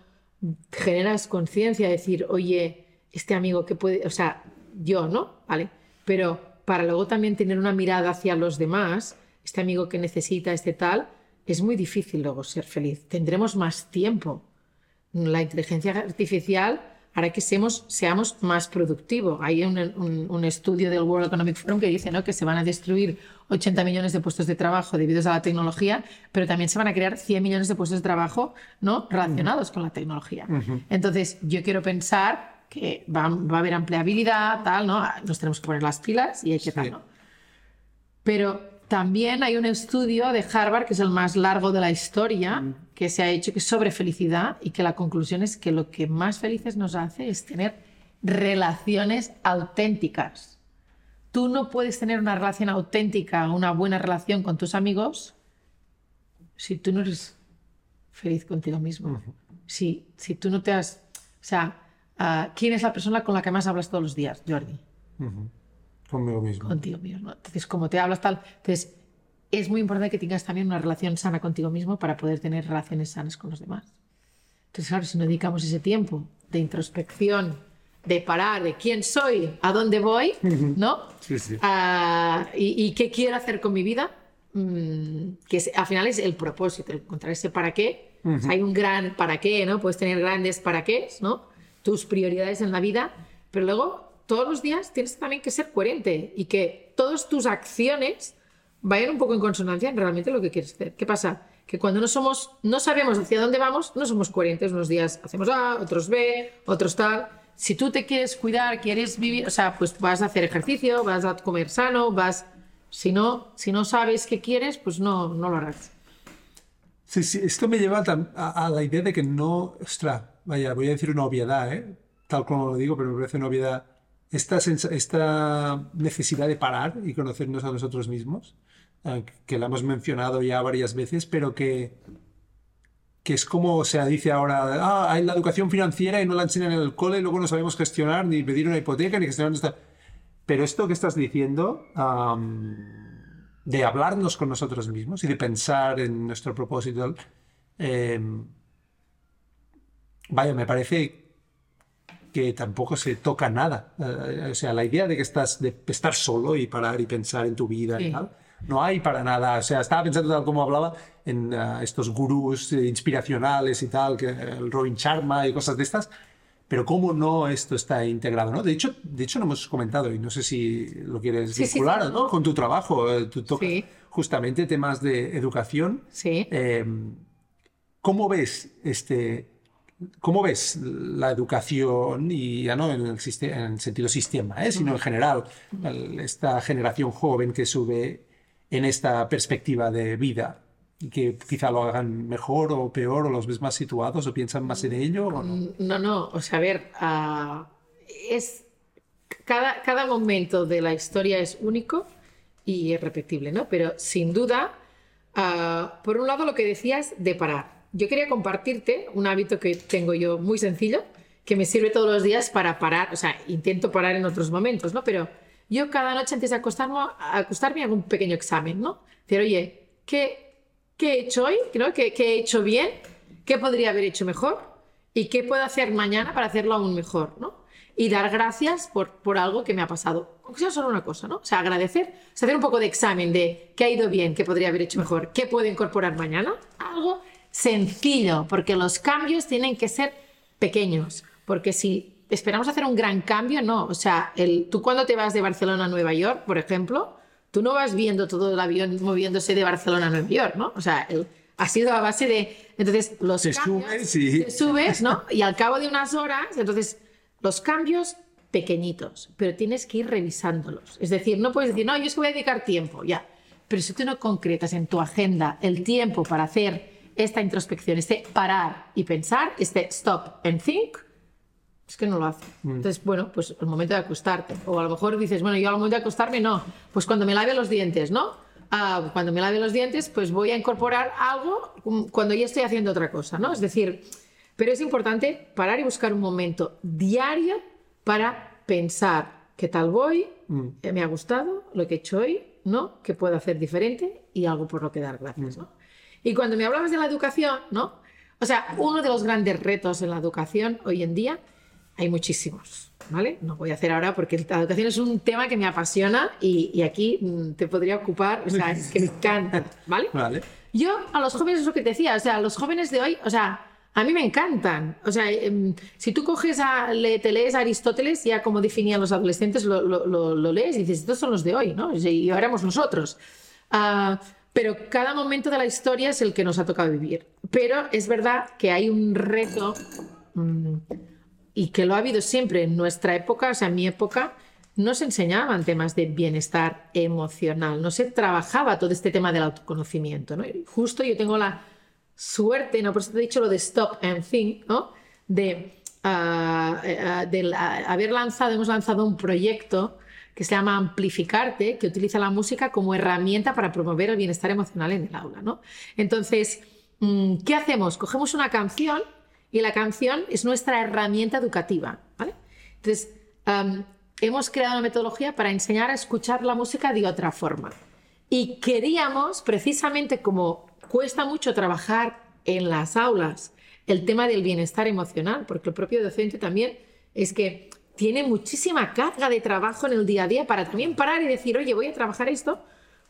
generas conciencia de decir, oye, este amigo que puede, o sea, yo, ¿no? ¿Vale? Pero para luego también tener una mirada hacia los demás, este amigo que necesita, este tal, es muy difícil luego ser feliz. Tendremos más tiempo. La inteligencia artificial hará que seamos, seamos más productivos. Hay un, un- un estudio del World Economic Forum que dice ¿no? que se van a destruir 80 millones de puestos de trabajo debido a la tecnología, pero también se van a crear 100 millones de puestos de trabajo ¿no? relacionados con la tecnología. Entonces, yo quiero pensar que va, va a haber empleabilidad, tal, ¿no? Nos tenemos que poner las pilas y hay que tal, ¿no? Pero también hay un estudio de Harvard, que es el más largo de la historia, que se ha hecho que es sobre felicidad y que la conclusión es que lo que más felices nos hace es tener relaciones auténticas. Tú no puedes tener una relación auténtica, una buena relación con tus amigos si tú no eres feliz contigo mismo. si, si tú no te has... O sea, ah, ¿quién es la persona con la que más hablas todos los días, Jordi? Conmigo mismo. contigo mismo. Entonces, como te hablas tal, entonces es muy importante que tengas también una relación sana contigo mismo para poder tener relaciones sanas con los demás. Entonces, claro, si no dedicamos ese tiempo de introspección, de parar, de quién soy, a dónde voy, ¿no? Sí, sí. Ah, y, y qué quiero hacer con mi vida, Mm, que es- al final es el propósito, encontrar ese para qué. O sea, hay un gran para qué, ¿no? Puedes tener grandes para qué, ¿no? Tus prioridades en la vida, pero luego todos los días tienes también que ser coherente y que todas tus acciones vayan un poco en consonancia en realmente lo que quieres hacer. ¿Qué pasa? Que cuando no somos, no sabemos hacia dónde vamos, no somos coherentes. Unos días hacemos A, otros B, otros tal. Si tú te quieres cuidar, quieres vivir, o sea, pues vas a hacer ejercicio, vas a comer sano, vas... Si no, si no sabes qué quieres, pues no, no lo harás. Sí, sí, esto me lleva a, a la idea de que no, ostras, vaya, voy a decir una obviedad, ¿eh? tal como lo digo, pero me parece una obviedad. Esta, necesidad de parar y conocernos a nosotros mismos, eh, que la hemos mencionado ya varias veces, pero que que es como se dice ahora, ah, hay la educación financiera y no la enseñan en el cole y luego no sabemos gestionar ni pedir una hipoteca ni gestionar esta... Pero esto que estás diciendo, de hablarnos con nosotros mismos y de pensar en nuestro propósito, em, vaya, me parece que tampoco se toca nada. Eh, o sea, la idea de que estás, de estar solo y parar y pensar en tu vida y tal, no hay para nada. O sea, estaba pensando tal como hablaba en eh, estos gurús inspiracionales y tal, que el Robin Sharma y cosas de estas. Pero cómo no esto está integrado, ¿no? De hecho, de hecho lo hemos comentado y no sé si lo quieres vincular, ¿no? Con tu trabajo. Eh, tú tocas justamente temas de educación. Sí. ¿Cómo ves este, ¿Cómo ves la educación, y ya no en el, en el sentido sistema, ¿eh? sino en general, esta generación joven que sube en esta perspectiva de vida? y que quizá lo hagan mejor o peor, o los ves más situados, o piensan más en ello, o no? No, no, o sea, a ver, uh, es, cada, cada momento de la historia es único y irrepetible, ¿no? Pero sin duda, uh, por un lado lo que decías de parar yo quería compartirte un hábito que tengo yo muy sencillo, que me sirve todos los días para parar, o sea, intento parar en otros momentos, ¿no? Pero yo cada noche antes de acostarme, acostarme hago un pequeño examen, ¿no? Decir, oye, ¿qué, he hecho hoy? ¿no? ¿Qué, ¿Qué he hecho bien? ¿Qué podría haber hecho mejor? ¿Y qué puedo hacer mañana para hacerlo aún mejor, ¿no? Y dar gracias por, por algo que me ha pasado. Aunque sea solo una cosa, ¿no? O sea, agradecer, o sea, hacer un poco de examen de qué ha ido bien, qué podría haber hecho mejor, qué puedo incorporar mañana, algo sencillo, porque los cambios tienen que ser pequeños, porque si esperamos hacer un gran cambio, no, o sea, el, tú cuando te vas de Barcelona a Nueva York, por ejemplo, tú no vas viendo todo el avión moviéndose de Barcelona a Nueva York, ¿no? O sea, ha sido a base de, entonces, los cambios, subes, te subes, ¿no? Y al cabo de unas horas, entonces, los cambios pequeñitos, pero tienes que ir revisándolos. Es decir, no puedes decir, no, yo es que voy a dedicar tiempo, ya. Pero si tú no concretas en tu agenda el tiempo para hacer esta introspección, este parar y pensar, este stop and think, es que no lo hace. Mm. Entonces, bueno, pues el momento de acostarte. O a lo mejor dices, bueno, yo al momento de acostarme no. Pues cuando me lave los dientes, ¿no? Ah, cuando me lave los dientes, pues voy a incorporar algo cuando ya estoy haciendo otra cosa, ¿no? Es decir, pero es importante parar y buscar un momento diario para pensar qué tal voy, mm. eh, me ha gustado lo que he hecho hoy, ¿no? ¿Qué puedo hacer diferente? Y algo por lo que dar gracias, ¿no? Y cuando me hablabas de la educación, ¿no? O sea, uno de los grandes retos en la educación hoy en día, hay muchísimos, ¿vale? No voy a hacer ahora porque la educación es un tema que me apasiona y, aquí mm, te podría ocupar, o sea, es que me encanta, ¿vale? Vale. Yo a los jóvenes es lo que te decía, o sea, los jóvenes de hoy, o sea, a mí me encantan. O sea, em, si tú coges a, le, te lees a Aristóteles, ya como definían los adolescentes, lo, lo, lees y dices, estos son los de hoy, ¿no? Y ahora éramos nosotros. Uh, pero cada momento de la historia es el que nos ha tocado vivir. Pero es verdad que hay un reto, mm, y que lo ha habido siempre en nuestra época, o sea, en mi época, no se enseñaban temas de bienestar emocional, no se trabajaba todo este tema del autoconocimiento. ¿no? justo yo tengo la suerte, ¿no? por eso te he dicho lo de stop and think, ¿no? de, ah, ah, de haber lanzado, hemos lanzado un proyecto que se llama Amplificarte, que utiliza la música como herramienta para promover el bienestar emocional en el aula. ¿no? Entonces, mm, ¿qué hacemos? Cogemos una canción y la canción es nuestra herramienta educativa. ¿vale? Entonces, hemos creado una metodología para enseñar a escuchar la música de otra forma. Y queríamos, precisamente como cuesta mucho trabajar en las aulas el tema del bienestar emocional, porque el propio docente también es que tiene muchísima carga de trabajo en el día a día para también parar y decir, oye, voy a trabajar esto,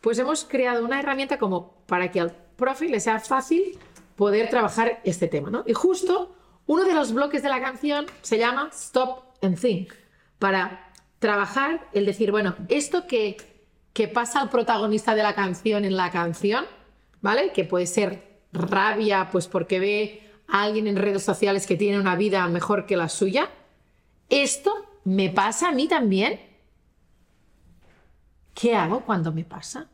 pues hemos creado una herramienta como para que al profe le sea fácil poder trabajar este tema. ¿no? Y justo uno de los bloques de la canción se llama Stop and Think, para trabajar el decir, bueno, esto que, que pasa al protagonista de la canción en la canción, ¿vale? Que puede ser rabia, pues porque ve a alguien en redes sociales que tiene una vida mejor que la suya, ¿esto me pasa a mí también? ¿Qué hago cuando me pasa?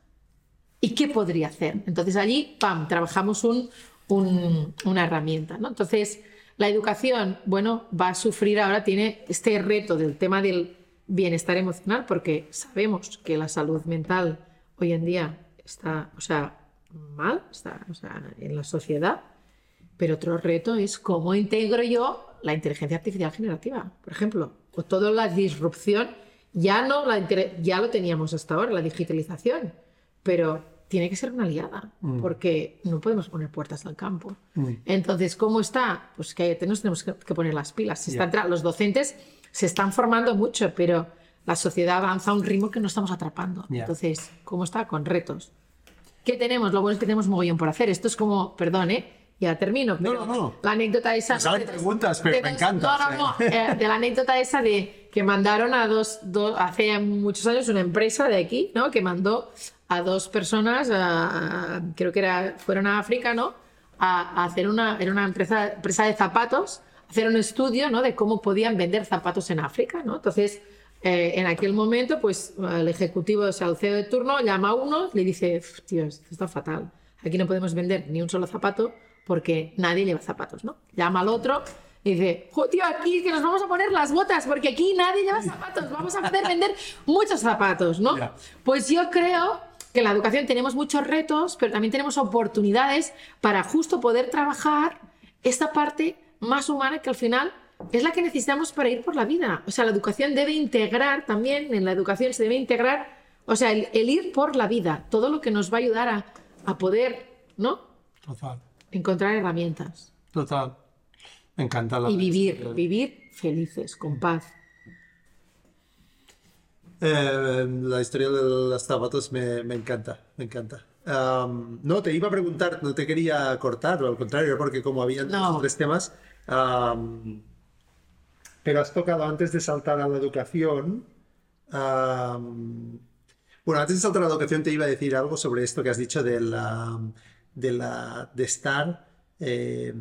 ¿Y qué podría hacer? Entonces allí, ¡pam!, trabajamos una herramienta. ¿no? Entonces, la educación, bueno, va a sufrir ahora, tiene este reto del tema del bienestar emocional, porque sabemos que la salud mental hoy en día está, o sea, mal, está en la sociedad. Pero otro reto es cómo integro yo la inteligencia artificial generativa, por ejemplo, o toda la disrupción. Ya no la ya lo teníamos hasta ahora, la digitalización, pero tiene que ser una aliada, porque no podemos poner puertas al campo. Entonces, ¿cómo está? Pues que nos tenemos que que poner las pilas. Se está entra- Los docentes se están formando mucho, pero la sociedad avanza a un ritmo que no estamos atrapando. Entonces, ¿cómo está? Con retos. ¿Qué tenemos? Lo bueno es que tenemos mogollón por hacer. Esto es como, perdón, ¿eh? Ya termino. No, pero no, no. La anécdota esa. Me salen de- preguntas, pero de me encanta, No, no, no. eh, de la anécdota esa de que mandaron a dos, dos- hace muchos años una empresa de aquí, ¿no? Que mandó a dos personas, a- a- creo que era, fueron a África, ¿no? A, a hacer una, era una empresa, empresa de zapatos, hacer un estudio, ¿no? De cómo podían vender zapatos en África, ¿no? Entonces, eh, en aquel momento, pues el ejecutivo, o sea, el CEO de turno, llama a uno, le dice, "Uf, tío, esto está fatal. Aquí no podemos vender ni un solo zapato porque nadie lleva zapatos, ¿no? Llama al otro y dice, "Jo, tío, aquí que nos vamos a poner las botas porque aquí nadie lleva zapatos, vamos a poder vender muchos zapatos, ¿no? Ya. Pues yo creo que en la educación tenemos muchos retos, pero también tenemos oportunidades para justo poder trabajar esta parte más humana que al final es la que necesitamos para ir por la vida. O sea, la educación debe integrar también, en la educación se debe integrar, o sea, el, el ir por la vida, todo lo que nos va a ayudar a, a poder, ¿no? Total, Encontrar herramientas total. Me encanta la y vivir, historia. vivir felices, con paz. Eh, la historia de los zapatos me, me encanta, me encanta. No, te iba a preguntar, no te quería cortar, al contrario, porque como habían No. tres temas, pero has tocado antes de saltar a la educación. bueno, antes de saltar a la educación te iba a decir algo sobre esto que has dicho de la, de, la, de estar, eh,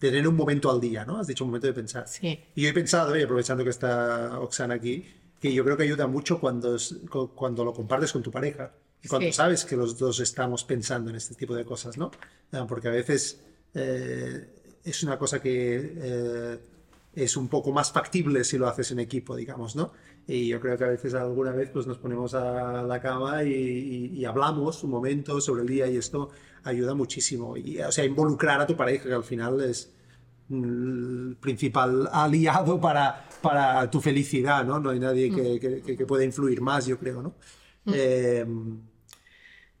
de tener un momento al día, ¿no? Has dicho un momento de pensar. Sí. Y yo he pensado, y aprovechando que está Oxana aquí, que yo creo que ayuda mucho cuando, es- cu- cuando lo compartes con tu pareja y cuando Sí. sabes que los dos estamos pensando en este tipo de cosas, ¿no? Ah, Porque a veces eh, es una cosa que eh, es un poco más factible si lo haces en equipo, digamos, ¿no? Y yo creo que a veces alguna vez pues nos ponemos a la cama y, y- y hablamos un momento sobre el día y esto ayuda muchísimo. Y, o sea, involucrar a tu pareja, que al final es el principal aliado para, para tu felicidad, ¿no? No hay nadie que, que- que- que pueda influir más, yo creo, ¿no? Eh,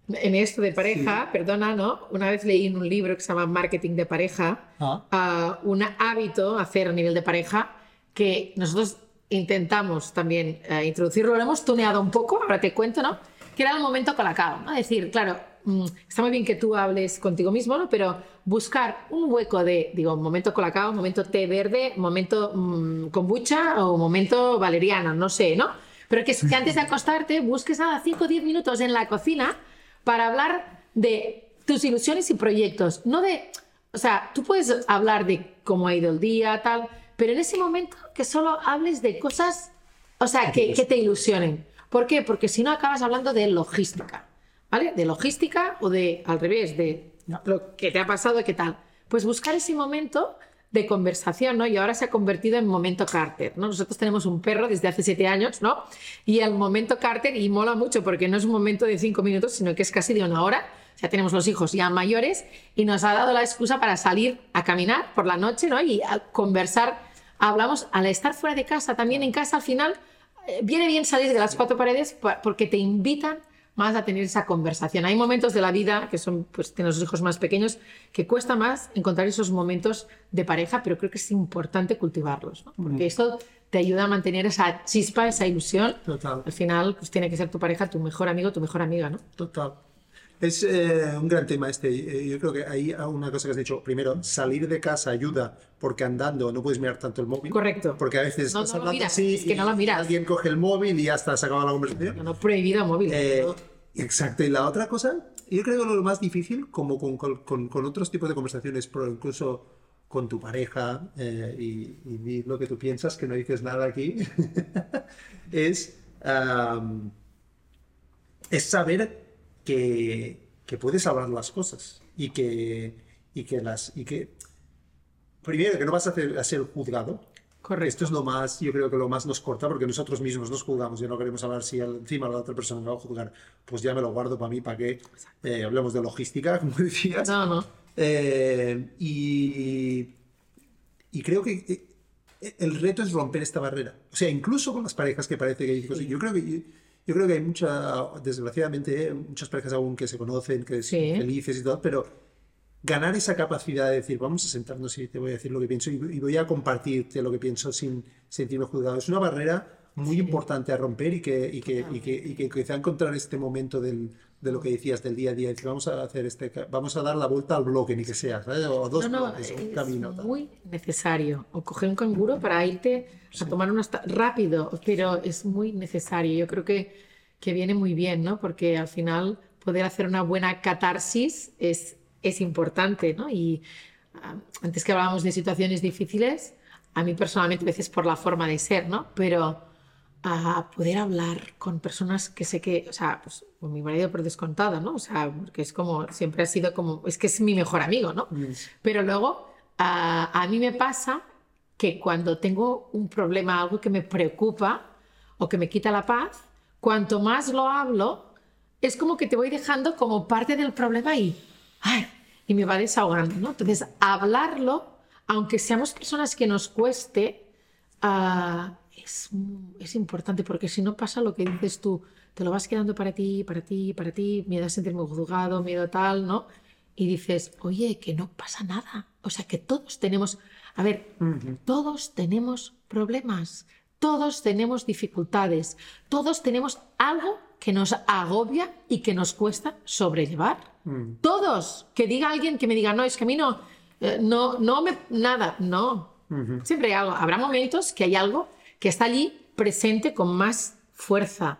En esto de pareja, perdona, ¿no? Una vez leí en un libro que se llama Marketing de pareja, Ah. ah, un hábito a hacer a nivel de pareja que nosotros intentamos también eh, introducirlo, lo hemos tuneado un poco, ahora te cuento, ¿no? Que era el momento colacao, ¿no? Es decir, claro, mm, está muy bien que tú hables contigo mismo, ¿no? Pero buscar un hueco de, digo, momento colacao, momento té verde, momento mm, kombucha o momento valeriana, no sé, ¿no? Pero que, que antes de acostarte busques nada, 5 o 10 minutos en la cocina para hablar de tus ilusiones y proyectos, no de, o sea, tú puedes hablar de cómo ha ido el día, tal, pero en ese momento que solo hables de cosas, o sea, que, que te ilusionen. ¿Por qué? Porque si no acabas hablando de logística, ¿vale? De logística o de, al revés, de lo que te ha pasado qué tal. Pues buscar ese momento de conversación, ¿no? Y ahora se ha convertido en momento Carter, ¿no? Nosotros tenemos un perro desde hace siete años, ¿no? Y el momento Carter, y mola mucho porque no es un momento de cinco minutos, sino que es casi de una hora. O sea, tenemos los hijos ya mayores y nos ha dado la excusa para salir a caminar por la noche, ¿no? Y a conversar. Hablamos, al estar fuera de casa, también en casa al final, eh, viene bien salir de las cuatro paredes pa- porque te invitan más a tener esa conversación. Hay momentos de la vida que son, pues, tienes los hijos más pequeños, que cuesta más encontrar esos momentos de pareja, pero creo que es importante cultivarlos, ¿no? Porque esto te ayuda a mantener esa chispa, esa ilusión. Total. Al final, pues tiene que ser tu pareja, tu mejor amigo, tu mejor amiga, ¿no? Total. Es eh, un gran tema este. Eh, Yo creo que hay una cosa que has dicho. Primero, salir de casa ayuda porque andando no puedes mirar tanto el móvil. Correcto. Porque a veces No, estás no hablando así es que y no lo miras. alguien coge el móvil y ya está, se acaba la conversación. No, no prohibido móvil. Eh, exacto. Y la otra cosa, yo creo que lo más difícil, como con, con- con- otros tipos de conversaciones, pero incluso con tu pareja, eh, y, y di lo que tú piensas, que no dices nada aquí, es, am, es saber que, que puedes hablar las cosas y que, y que las... Y que, primero, que no vas a, hacer- a ser juzgado, Correcto. esto es lo más, yo creo que lo más nos corta porque nosotros mismos nos juzgamos y no queremos hablar si encima la otra persona me va a juzgar, pues ya me lo guardo para mí, para que eh, hablemos de logística, como decías. No, no. Eh, y, y creo que eh, el reto es romper esta barrera. O sea, incluso con las parejas que parece que. Yo creo que yo, creo que hay mucha, desgraciadamente, muchas parejas aún que se conocen, que son felices y todo, pero ganar esa capacidad de decir, vamos a sentarnos y te voy a decir lo que pienso y, voy a compartirte lo que pienso sin sentirme juzgado. Es una barrera muy importante a romper y que, y que, y que, y que quizá encontrar este momento del, de lo que decías del día a día. Decir, vamos a hacer este, vamos a dar la vuelta al bloque, ni que sea, o dos no, no, es muy necesario. O coger un canguro para irte a tomar una rápido, pero es muy necesario. Yo creo que, que viene muy bien, ¿no? Porque al final poder hacer una buena catarsis es, es importante, ¿no? Y antes que hablábamos de situaciones difíciles, a mí personalmente a veces por la forma de ser, ¿no? Pero a poder hablar con personas que sé que, o sea, pues con mi marido por descontado, ¿no? O sea, porque es como, siempre ha sido como, es que es mi mejor amigo, ¿no? Mm. Pero luego a, a mí me pasa que cuando tengo un problema, algo que me preocupa o que me quita la paz, cuanto más lo hablo, es como que te voy dejando como parte del problema y, ay, y me va desahogando, ¿no? Entonces, hablarlo, aunque seamos personas que nos cueste, uh, es, es, importante porque si no pasa lo que dices tú, te lo vas quedando para ti, para ti, para ti, miedo a sentirme juzgado, miedo tal, ¿no? Y dices, oye, que no pasa nada. O sea, que todos tenemos, a ver, todos tenemos problemas, todos tenemos dificultades, todos tenemos algo que nos agobia y que nos cuesta sobrellevar. Mm. Todos. Que diga alguien que me diga, no, es que a mí no, eh, no, no me, nada, no. Siempre hay algo. Habrá momentos que hay algo que está allí presente con más fuerza.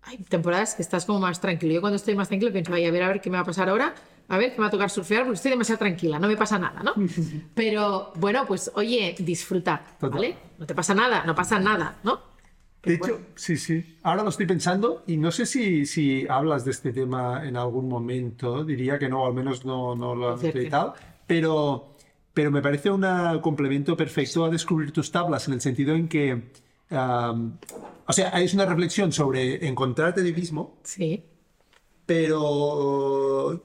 Hay temporadas que estás como más tranquilo. Yo cuando estoy más tranquilo pienso, Ay, a ver, a ver qué me va a pasar ahora, a ver qué me va a tocar surfear, porque estoy demasiado tranquila, no me pasa nada, ¿no? Pero bueno, pues oye, disfruta, ¿vale? No te pasa nada, no pasa nada, ¿no? de hecho, sí, sí. Ahora lo estoy pensando y no sé si, si hablas de este tema en algún momento. Diría que no, al menos no, no lo has tal. Pero pero me parece un complemento perfecto a descubrir tus tablas, en el sentido en que, o sea, es una reflexión sobre encontrarte a ti mismo. Sí. Pero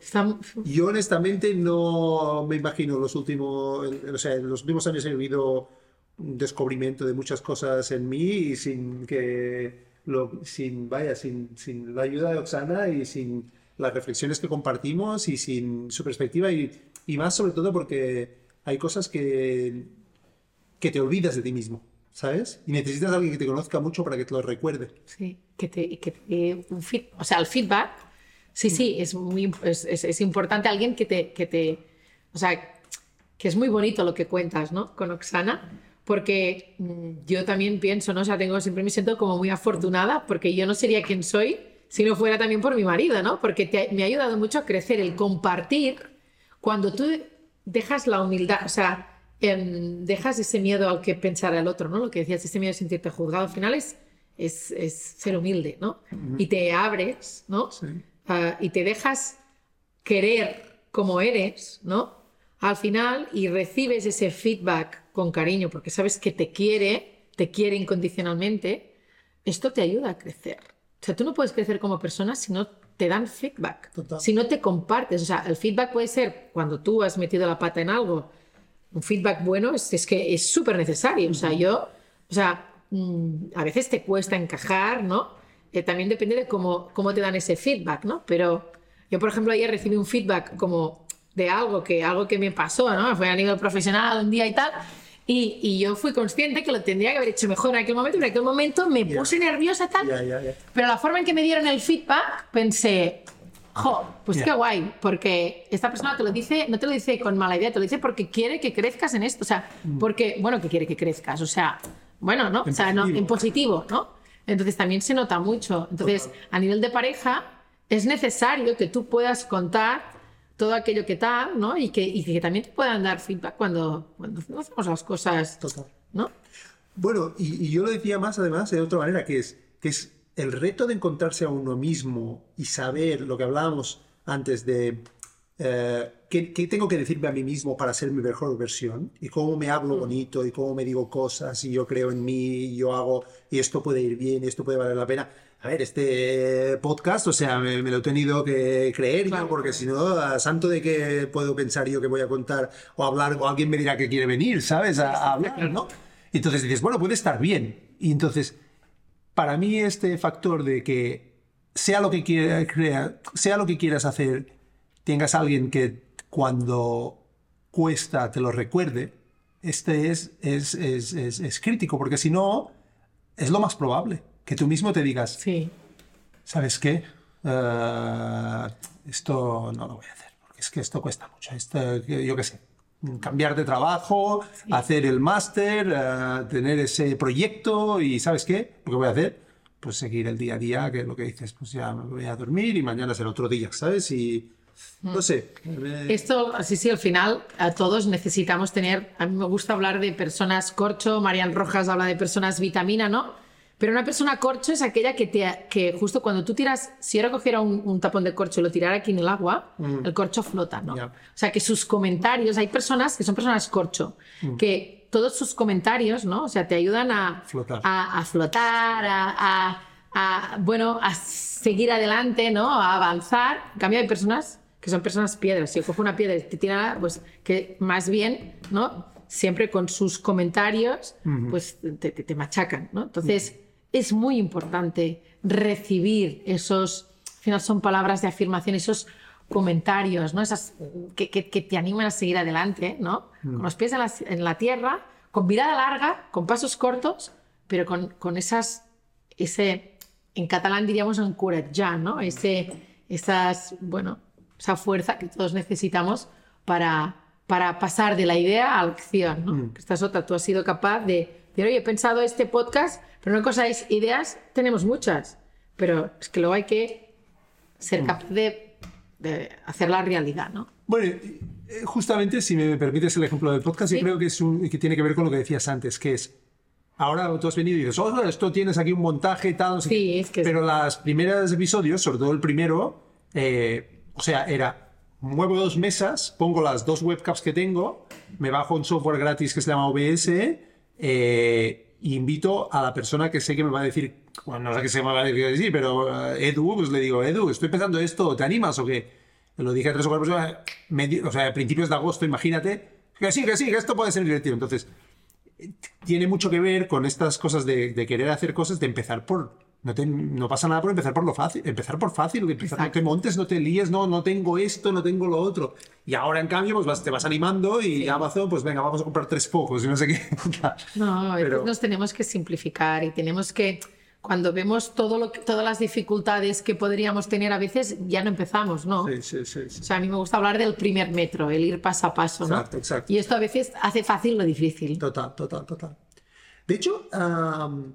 yo honestamente no me imagino los últimos, o sea, en los últimos años he vivido un descubrimiento de muchas cosas en mí y sin que, lo, sin, vaya, sin, sin la ayuda de Oxana y sin las reflexiones que compartimos y sin su perspectiva y, y más sobre todo porque hay cosas que, que te olvidas de ti mismo, ¿sabes? Y necesitas a alguien que te conozca mucho para que te lo recuerde. Sí, que te, que un o sea, el feedback, sí, sí, es es, es, importante alguien que te, que te, o sea, que es muy bonito lo que cuentas, ¿no? Con Oxana, porque mm, yo también pienso, ¿no? O sea, tengo, siempre me siento como muy afortunada, porque yo no sería quien soy si no fuera también por mi marido, ¿no? Porque me ha ayudado mucho a crecer el compartir. Cuando tú dejas la humildad, o sea, em, dejas ese miedo al que pensar el otro, ¿no? Lo que decías, ese miedo de sentirte juzgado, al final es, es, ser humilde, ¿no? Y te abres, ¿no? Ah, y te dejas querer como eres, ¿no? Al final, y recibes ese feedback con cariño, porque sabes que te quiere, te quiere incondicionalmente, esto te ayuda a crecer. O sea, tú no puedes crecer como persona si no te dan feedback. Si no te compartes, o sea, el feedback puede ser cuando tú has metido la pata en algo, un feedback bueno es, es que es súper necesario. O sea, yo, o sea, mm, a veces te cuesta encajar, ¿no? Eh, también depende de cómo, cómo te dan ese feedback, ¿no? Pero yo, por ejemplo, ayer recibí un feedback como de algo que, algo que me pasó, ¿no? Fue a nivel profesional un día y tal. Y, y, yo fui consciente que lo tendría que haber hecho mejor en aquel momento. En aquel momento me puse nerviosa tal. pero la forma en que me dieron el feedback, pensé, jo, pues qué guay, porque esta persona te lo dice, no te lo dice con mala idea, te lo dice porque quiere que crezcas en esto. O sea, mm. porque, bueno, que quiere que crezcas. O sea, bueno, ¿no? En o sea, no, en positivo, ¿no? Entonces también se nota mucho. Entonces, a nivel de pareja, es necesario que tú puedas contar todo aquello que tal, ¿no? Y que, y que también te puedan dar feedback cuando, cuando hacemos las cosas, Total. ¿no? Bueno, y, yo lo decía más además de otra manera, que es, que es el reto de encontrarse a uno mismo y saber lo que hablábamos antes de eh, ¿qué, ¿qué, tengo que decirme a mí mismo para ser mi mejor versión y cómo me hablo mm. bonito y cómo me digo cosas y yo creo en mí y yo hago y esto puede ir bien y esto puede valer la pena. A ver, este podcast, o sea, me, me lo he tenido que creer, Claro. ¿no? porque si no, a santo de que puedo pensar yo que voy a contar o hablar, o alguien me dirá que quiere venir, ¿sabes? A, a hablar, ¿no? Y entonces dices, bueno, puede estar bien. Y entonces, para mí este factor de que sea lo que quiera, crea- sea lo que quieras hacer, tengas alguien que cuando cuesta te lo recuerde, este es, es, es, es, es crítico, porque si no, es lo más probable, que tú mismo te digas, Sí. ¿sabes qué? Eh, esto no lo voy a hacer, porque es que esto cuesta mucho. Esto, yo qué sé, cambiar de trabajo, hacer el máster, eh, tener ese proyecto y ¿sabes qué? Lo que voy a hacer, pues seguir el día a día, que es lo que dices, pues ya me voy a dormir y mañana será otro día, ¿sabes? Y no sé. eh, Esto, sí, sí, al final a todos necesitamos tener, a mí me gusta hablar de personas corcho, Marian Rojas habla de personas vitamina, ¿no? Pero una persona corcho es aquella que, te, que justo cuando tú tiras, si ahora cogiera un, un tapón de corcho y lo tirara aquí en el agua, el corcho flota, ¿no? Ya. O sea, que sus comentarios, hay personas que son personas corcho, que todos sus comentarios, ¿no? O sea, te ayudan a Flotar. a, a flotar, a, a- a, bueno, a seguir adelante, ¿no? A avanzar. En cambio, hay personas que son personas piedras. Si yo cojo una piedra y te tira, pues que más bien, ¿no? Siempre con sus comentarios, pues te, te- te machacan, ¿no? Entonces, es muy importante recibir esos, al final son palabras de afirmación, esos comentarios, ¿no? Esas que, que- que te animan a seguir adelante, ¿no? Con los pies en la, en la tierra, con mirada larga, con pasos cortos, pero con, con esas, ese, en catalán diríamos encoratjar, ¿no? Ese, esas, bueno, esa fuerza que todos necesitamos para, para pasar de la idea a la acción, ¿no? Que Esta es otra, tú has sido capaz de decir, oye, he pensado este podcast, pero no cosa es ideas, tenemos muchas, pero es que luego hay que ser capaz de, de hacer la realidad, ¿no? Bueno, eh, justamente, si me permites el ejemplo del podcast, Sí. yo creo que, es un, que tiene que ver con lo que decías antes, que es, ahora tú has venido y dices, oh, esto tienes aquí un montaje y tal, no sé Sí, qué". es que pero los primeros episodios, sobre todo el primero, eh, o sea, era, muevo dos mesas, pongo las dos webcams que tengo, me bajo un software gratis que se llama OBS, eh, invito a la persona que sé que me va a decir, bueno, no sé qué se me va a decir, pero eh, Edu, pues le digo, Edu, estoy pensando esto, ¿te animas o qué? Lo dije a tres o cuatro personas, o sea, a principios de agosto, imagínate, que sí, que sí, que esto puede ser divertido. Entonces, eh, tiene mucho que ver con estas cosas de, de querer hacer cosas, de empezar por... No, te- no pasa nada por empezar por lo fácil, empezar por fácil, empezar, no te montes, no te líes, no, no tengo esto, no tengo lo otro. Y ahora, en cambio, pues vas- te vas animando y Amazon, pues venga, vamos a comprar tres focos y no sé qué. No, Pero- nos tenemos que simplificar y tenemos que, cuando vemos todo lo que, todas las dificultades que podríamos tener, a veces ya no empezamos, ¿no? Sí, sí, sí, sí. O sea, a mí me gusta hablar del primer metro, el ir paso a paso, ¿no? Exacto, exacto. Y esto a veces hace fácil lo difícil. Total, total, total. De hecho, am,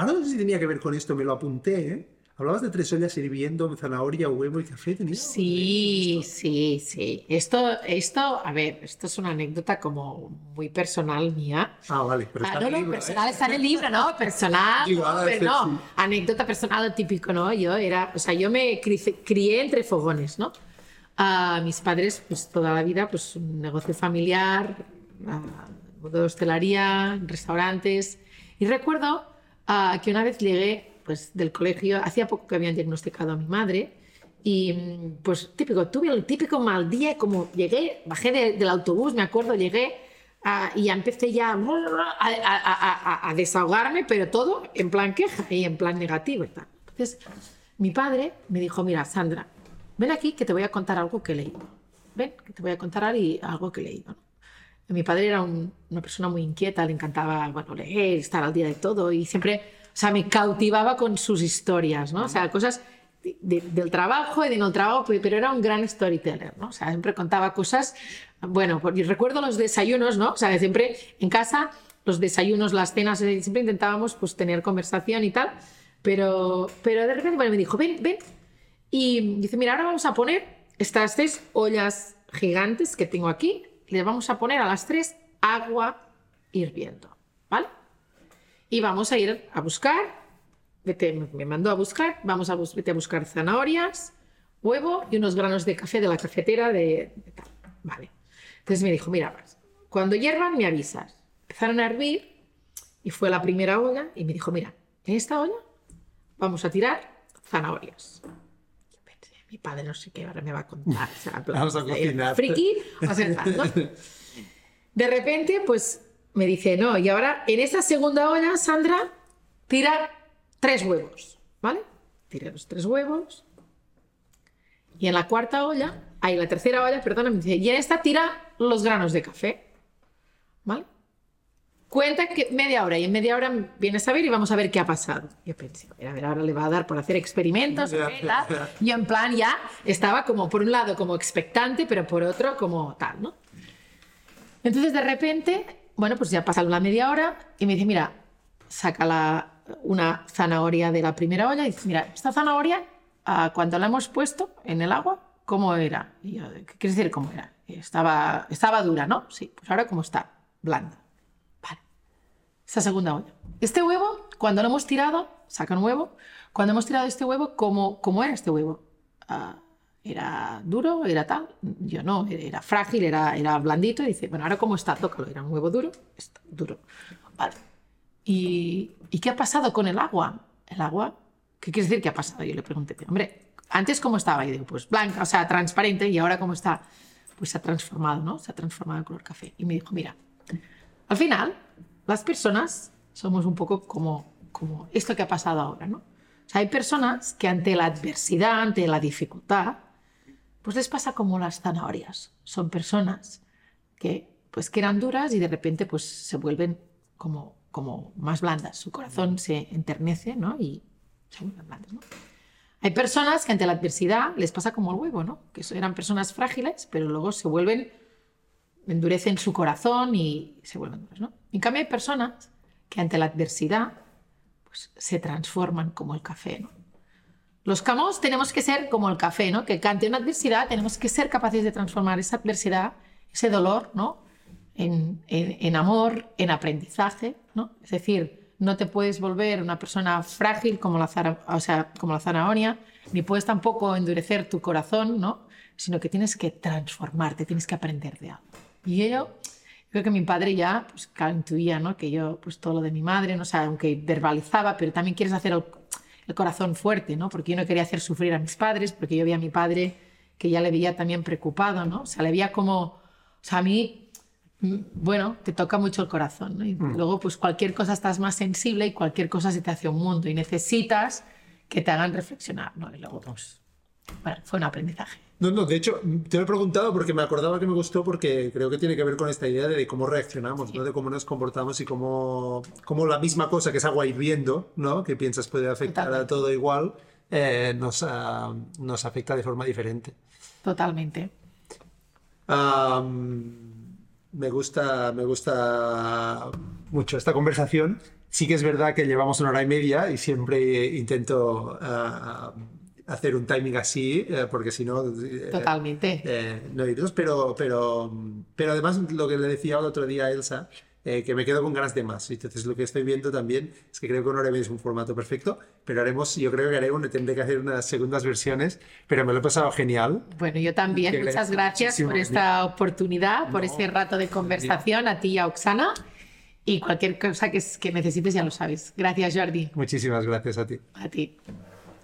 ahora no sé si tenía que ver con esto, me lo apunté, ¿eh? Hablabas de tres ollas hirviendo, zanahoria, huevo y café. Sí, sí, sí. Esto, esto, a ver, esto es una anécdota como muy personal mía. Ah, vale, pero Ah, está no, en no, el libro, ¿eh? personal está en el libro, ¿no? Personal. Digo, no, ah, pero no. sí. Anécdota personal típico, ¿no? Yo era, o sea, yo me crié, entre fogones, ¿no? Ah, mis padres, pues toda la vida, pues un negocio familiar, ah, mundo de hostelería, restaurantes. Y recuerdo ah, que una vez llegué, pues del colegio, hacía poco que habían diagnosticado a mi madre. Y pues típico, tuve el típico mal día, como llegué, bajé de- del autobús, me acuerdo, llegué ah, y empecé ya a, a- a- a- desahogarme, pero todo en plan queja y en plan negativo y tal. Entonces, mi padre me dijo, mira, Sandra, ven aquí que te voy a contar algo que he leído. Ven, que te voy a contar algo que he leído. ¿no? Mi padre era un- una persona muy inquieta, le encantaba bueno, leer, estar al día de todo y siempre, o sea, me cautivaba con sus historias, ¿no? O sea, cosas de- de- del trabajo y de no trabajo, pe- pero era un gran storyteller, ¿no? O sea, siempre contaba cosas, bueno, porque recuerdo los desayunos, ¿no? O sea, siempre en casa, los desayunos, las cenas, eh, siempre intentábamos pues tener conversación y tal, pero, pero de repente bueno, me dijo, ven, ven, y dice, mira, ahora vamos a poner estas tres ollas gigantes que tengo aquí, les vamos a poner a las tres agua hirviendo, ¿vale? Y vamos a ir a buscar, me- mandó a buscar, vamos a, bus- a buscar zanahorias, huevo y unos granos de café de la cafetera de, tal, ¿vale? Entonces me dijo, mira, cuando hiervan me avisas. Empezaron a hervir y fue la primera olla y me dijo, mira, en esta olla vamos a tirar zanahorias. Mi padre no sé qué ahora me va a contar. o sea, Vamos a cocinar. Friki, va a ser tal, ¿no? De repente, pues me dice, no, y ahora en esta segunda olla, Sandra, tira tres huevos, ¿vale? Tira los tres huevos. Y en la cuarta olla, ahí la tercera olla, perdona, me dice, y en esta tira los granos de café, ¿vale? Cuenta que media hora y en media hora vienes a ver y vamos a ver qué ha pasado. Yo pensé, a ver, a ver, ahora le va a dar por hacer experimentos. ¿ok? tal. Yo en plan ya estaba como por un lado como expectante, pero por otro como tal, ¿no? Entonces de repente, bueno, pues ya pasa la media hora y me dice, mira, saca la, una zanahoria de la primera olla y dice, mira, esta zanahoria, ah, cuando la hemos puesto en el agua, ¿cómo era? Y yo, ¿qué quieres decir cómo era? Y Estaba, estaba dura, ¿no? Sí, pues ahora cómo está, blanda. Esta segunda olla. Este huevo, cuando lo hemos tirado, saca un huevo, cuando hemos tirado este huevo, ¿cómo, cómo era este huevo? Ah, ¿Era duro? ¿Era tal? Yo no, era frágil, era, era blandito. Y dice, bueno, ahora cómo está, tócalo. Era un huevo duro, está duro. Vale. ¿Y, ¿y qué ha pasado con el agua? ¿El agua? ¿Qué quiere decir que ha pasado? Yo le pregunté, hombre, ¿antes cómo estaba? Y digo, pues blanca, o sea, transparente. ¿Y ahora cómo está? Pues se ha transformado, ¿no? Se ha transformado en color café. Y me dijo, mira, al final, las personas somos un poco como, como esto que ha pasado ahora, ¿no? O sea, hay personas que ante la adversidad, ante la dificultad, pues les pasa como las zanahorias. Son personas que, pues, que eran duras y de repente pues, se vuelven como, como más blandas. Su corazón se enternece ¿no? y se vuelven blandas. ¿no? Hay personas que ante la adversidad les pasa como el huevo, ¿no? que eran personas frágiles, pero luego se vuelven, endurecen su corazón y se vuelven duras. ¿no? En cambio, hay personas que ante la adversidad pues, se transforman como el café. ¿no? Los camos tenemos que ser como el café, ¿no? que ante una adversidad tenemos que ser capaces de transformar esa adversidad, ese dolor, ¿no? en amor, en aprendizaje. ¿no? Es decir, no te puedes volver una persona frágil como la, zara- o sea, como la zanahoria, ni puedes tampoco endurecer tu corazón, ¿no? sino que tienes que transformarte, tienes que aprender de algo. Y ello, creo que mi padre ya, pues claro, intuía, ¿no? Que yo, pues todo lo de mi madre, ¿no? O sea, aunque verbalizaba, pero también quieres hacer el, el corazón fuerte, ¿no? Porque yo no quería hacer sufrir a mis padres, porque yo veía a mi padre que ya le veía también preocupado, ¿no? O sea, le veía como, o sea, a mí, mm, bueno, te toca mucho el corazón, ¿no? Y luego, pues cualquier cosa estás más sensible y cualquier cosa se te hace un mundo y necesitas que te hagan reflexionar, ¿no? Y luego, pues, bueno, fue un aprendizaje. No, no, de hecho, te lo he preguntado porque me acordaba que me gustó porque creo que tiene que ver con esta idea de cómo reaccionamos, ¿no? De cómo nos comportamos y cómo, cómo la misma cosa que es agua hirviendo, ¿no? Que piensas puede afectar a todo igual, eh, nos, ah, nos afecta de forma diferente. Totalmente. Me gusta, me gusta mucho esta conversación. Sí que es verdad que llevamos una hora y media y siempre intento ah, hacer un timing así, eh, porque si no... eh, Totalmente. eh, no irnos, pero, pero, pero además lo que le decía el otro día a Elsa, eh, que me quedo con ganas de más. Entonces lo que estoy viendo también es que creo que media es un formato perfecto, pero haremos, yo creo que haremos, tendré que hacer unas segundas versiones, pero me lo he pasado genial. Bueno, yo también. Que Muchas gracias muchísimo. por esta oportunidad, por No. este rato de conversación a ti y a Oksana. Y cualquier cosa que, que necesites ya lo sabes. Gracias, Jordi. Muchísimas gracias a ti. A ti.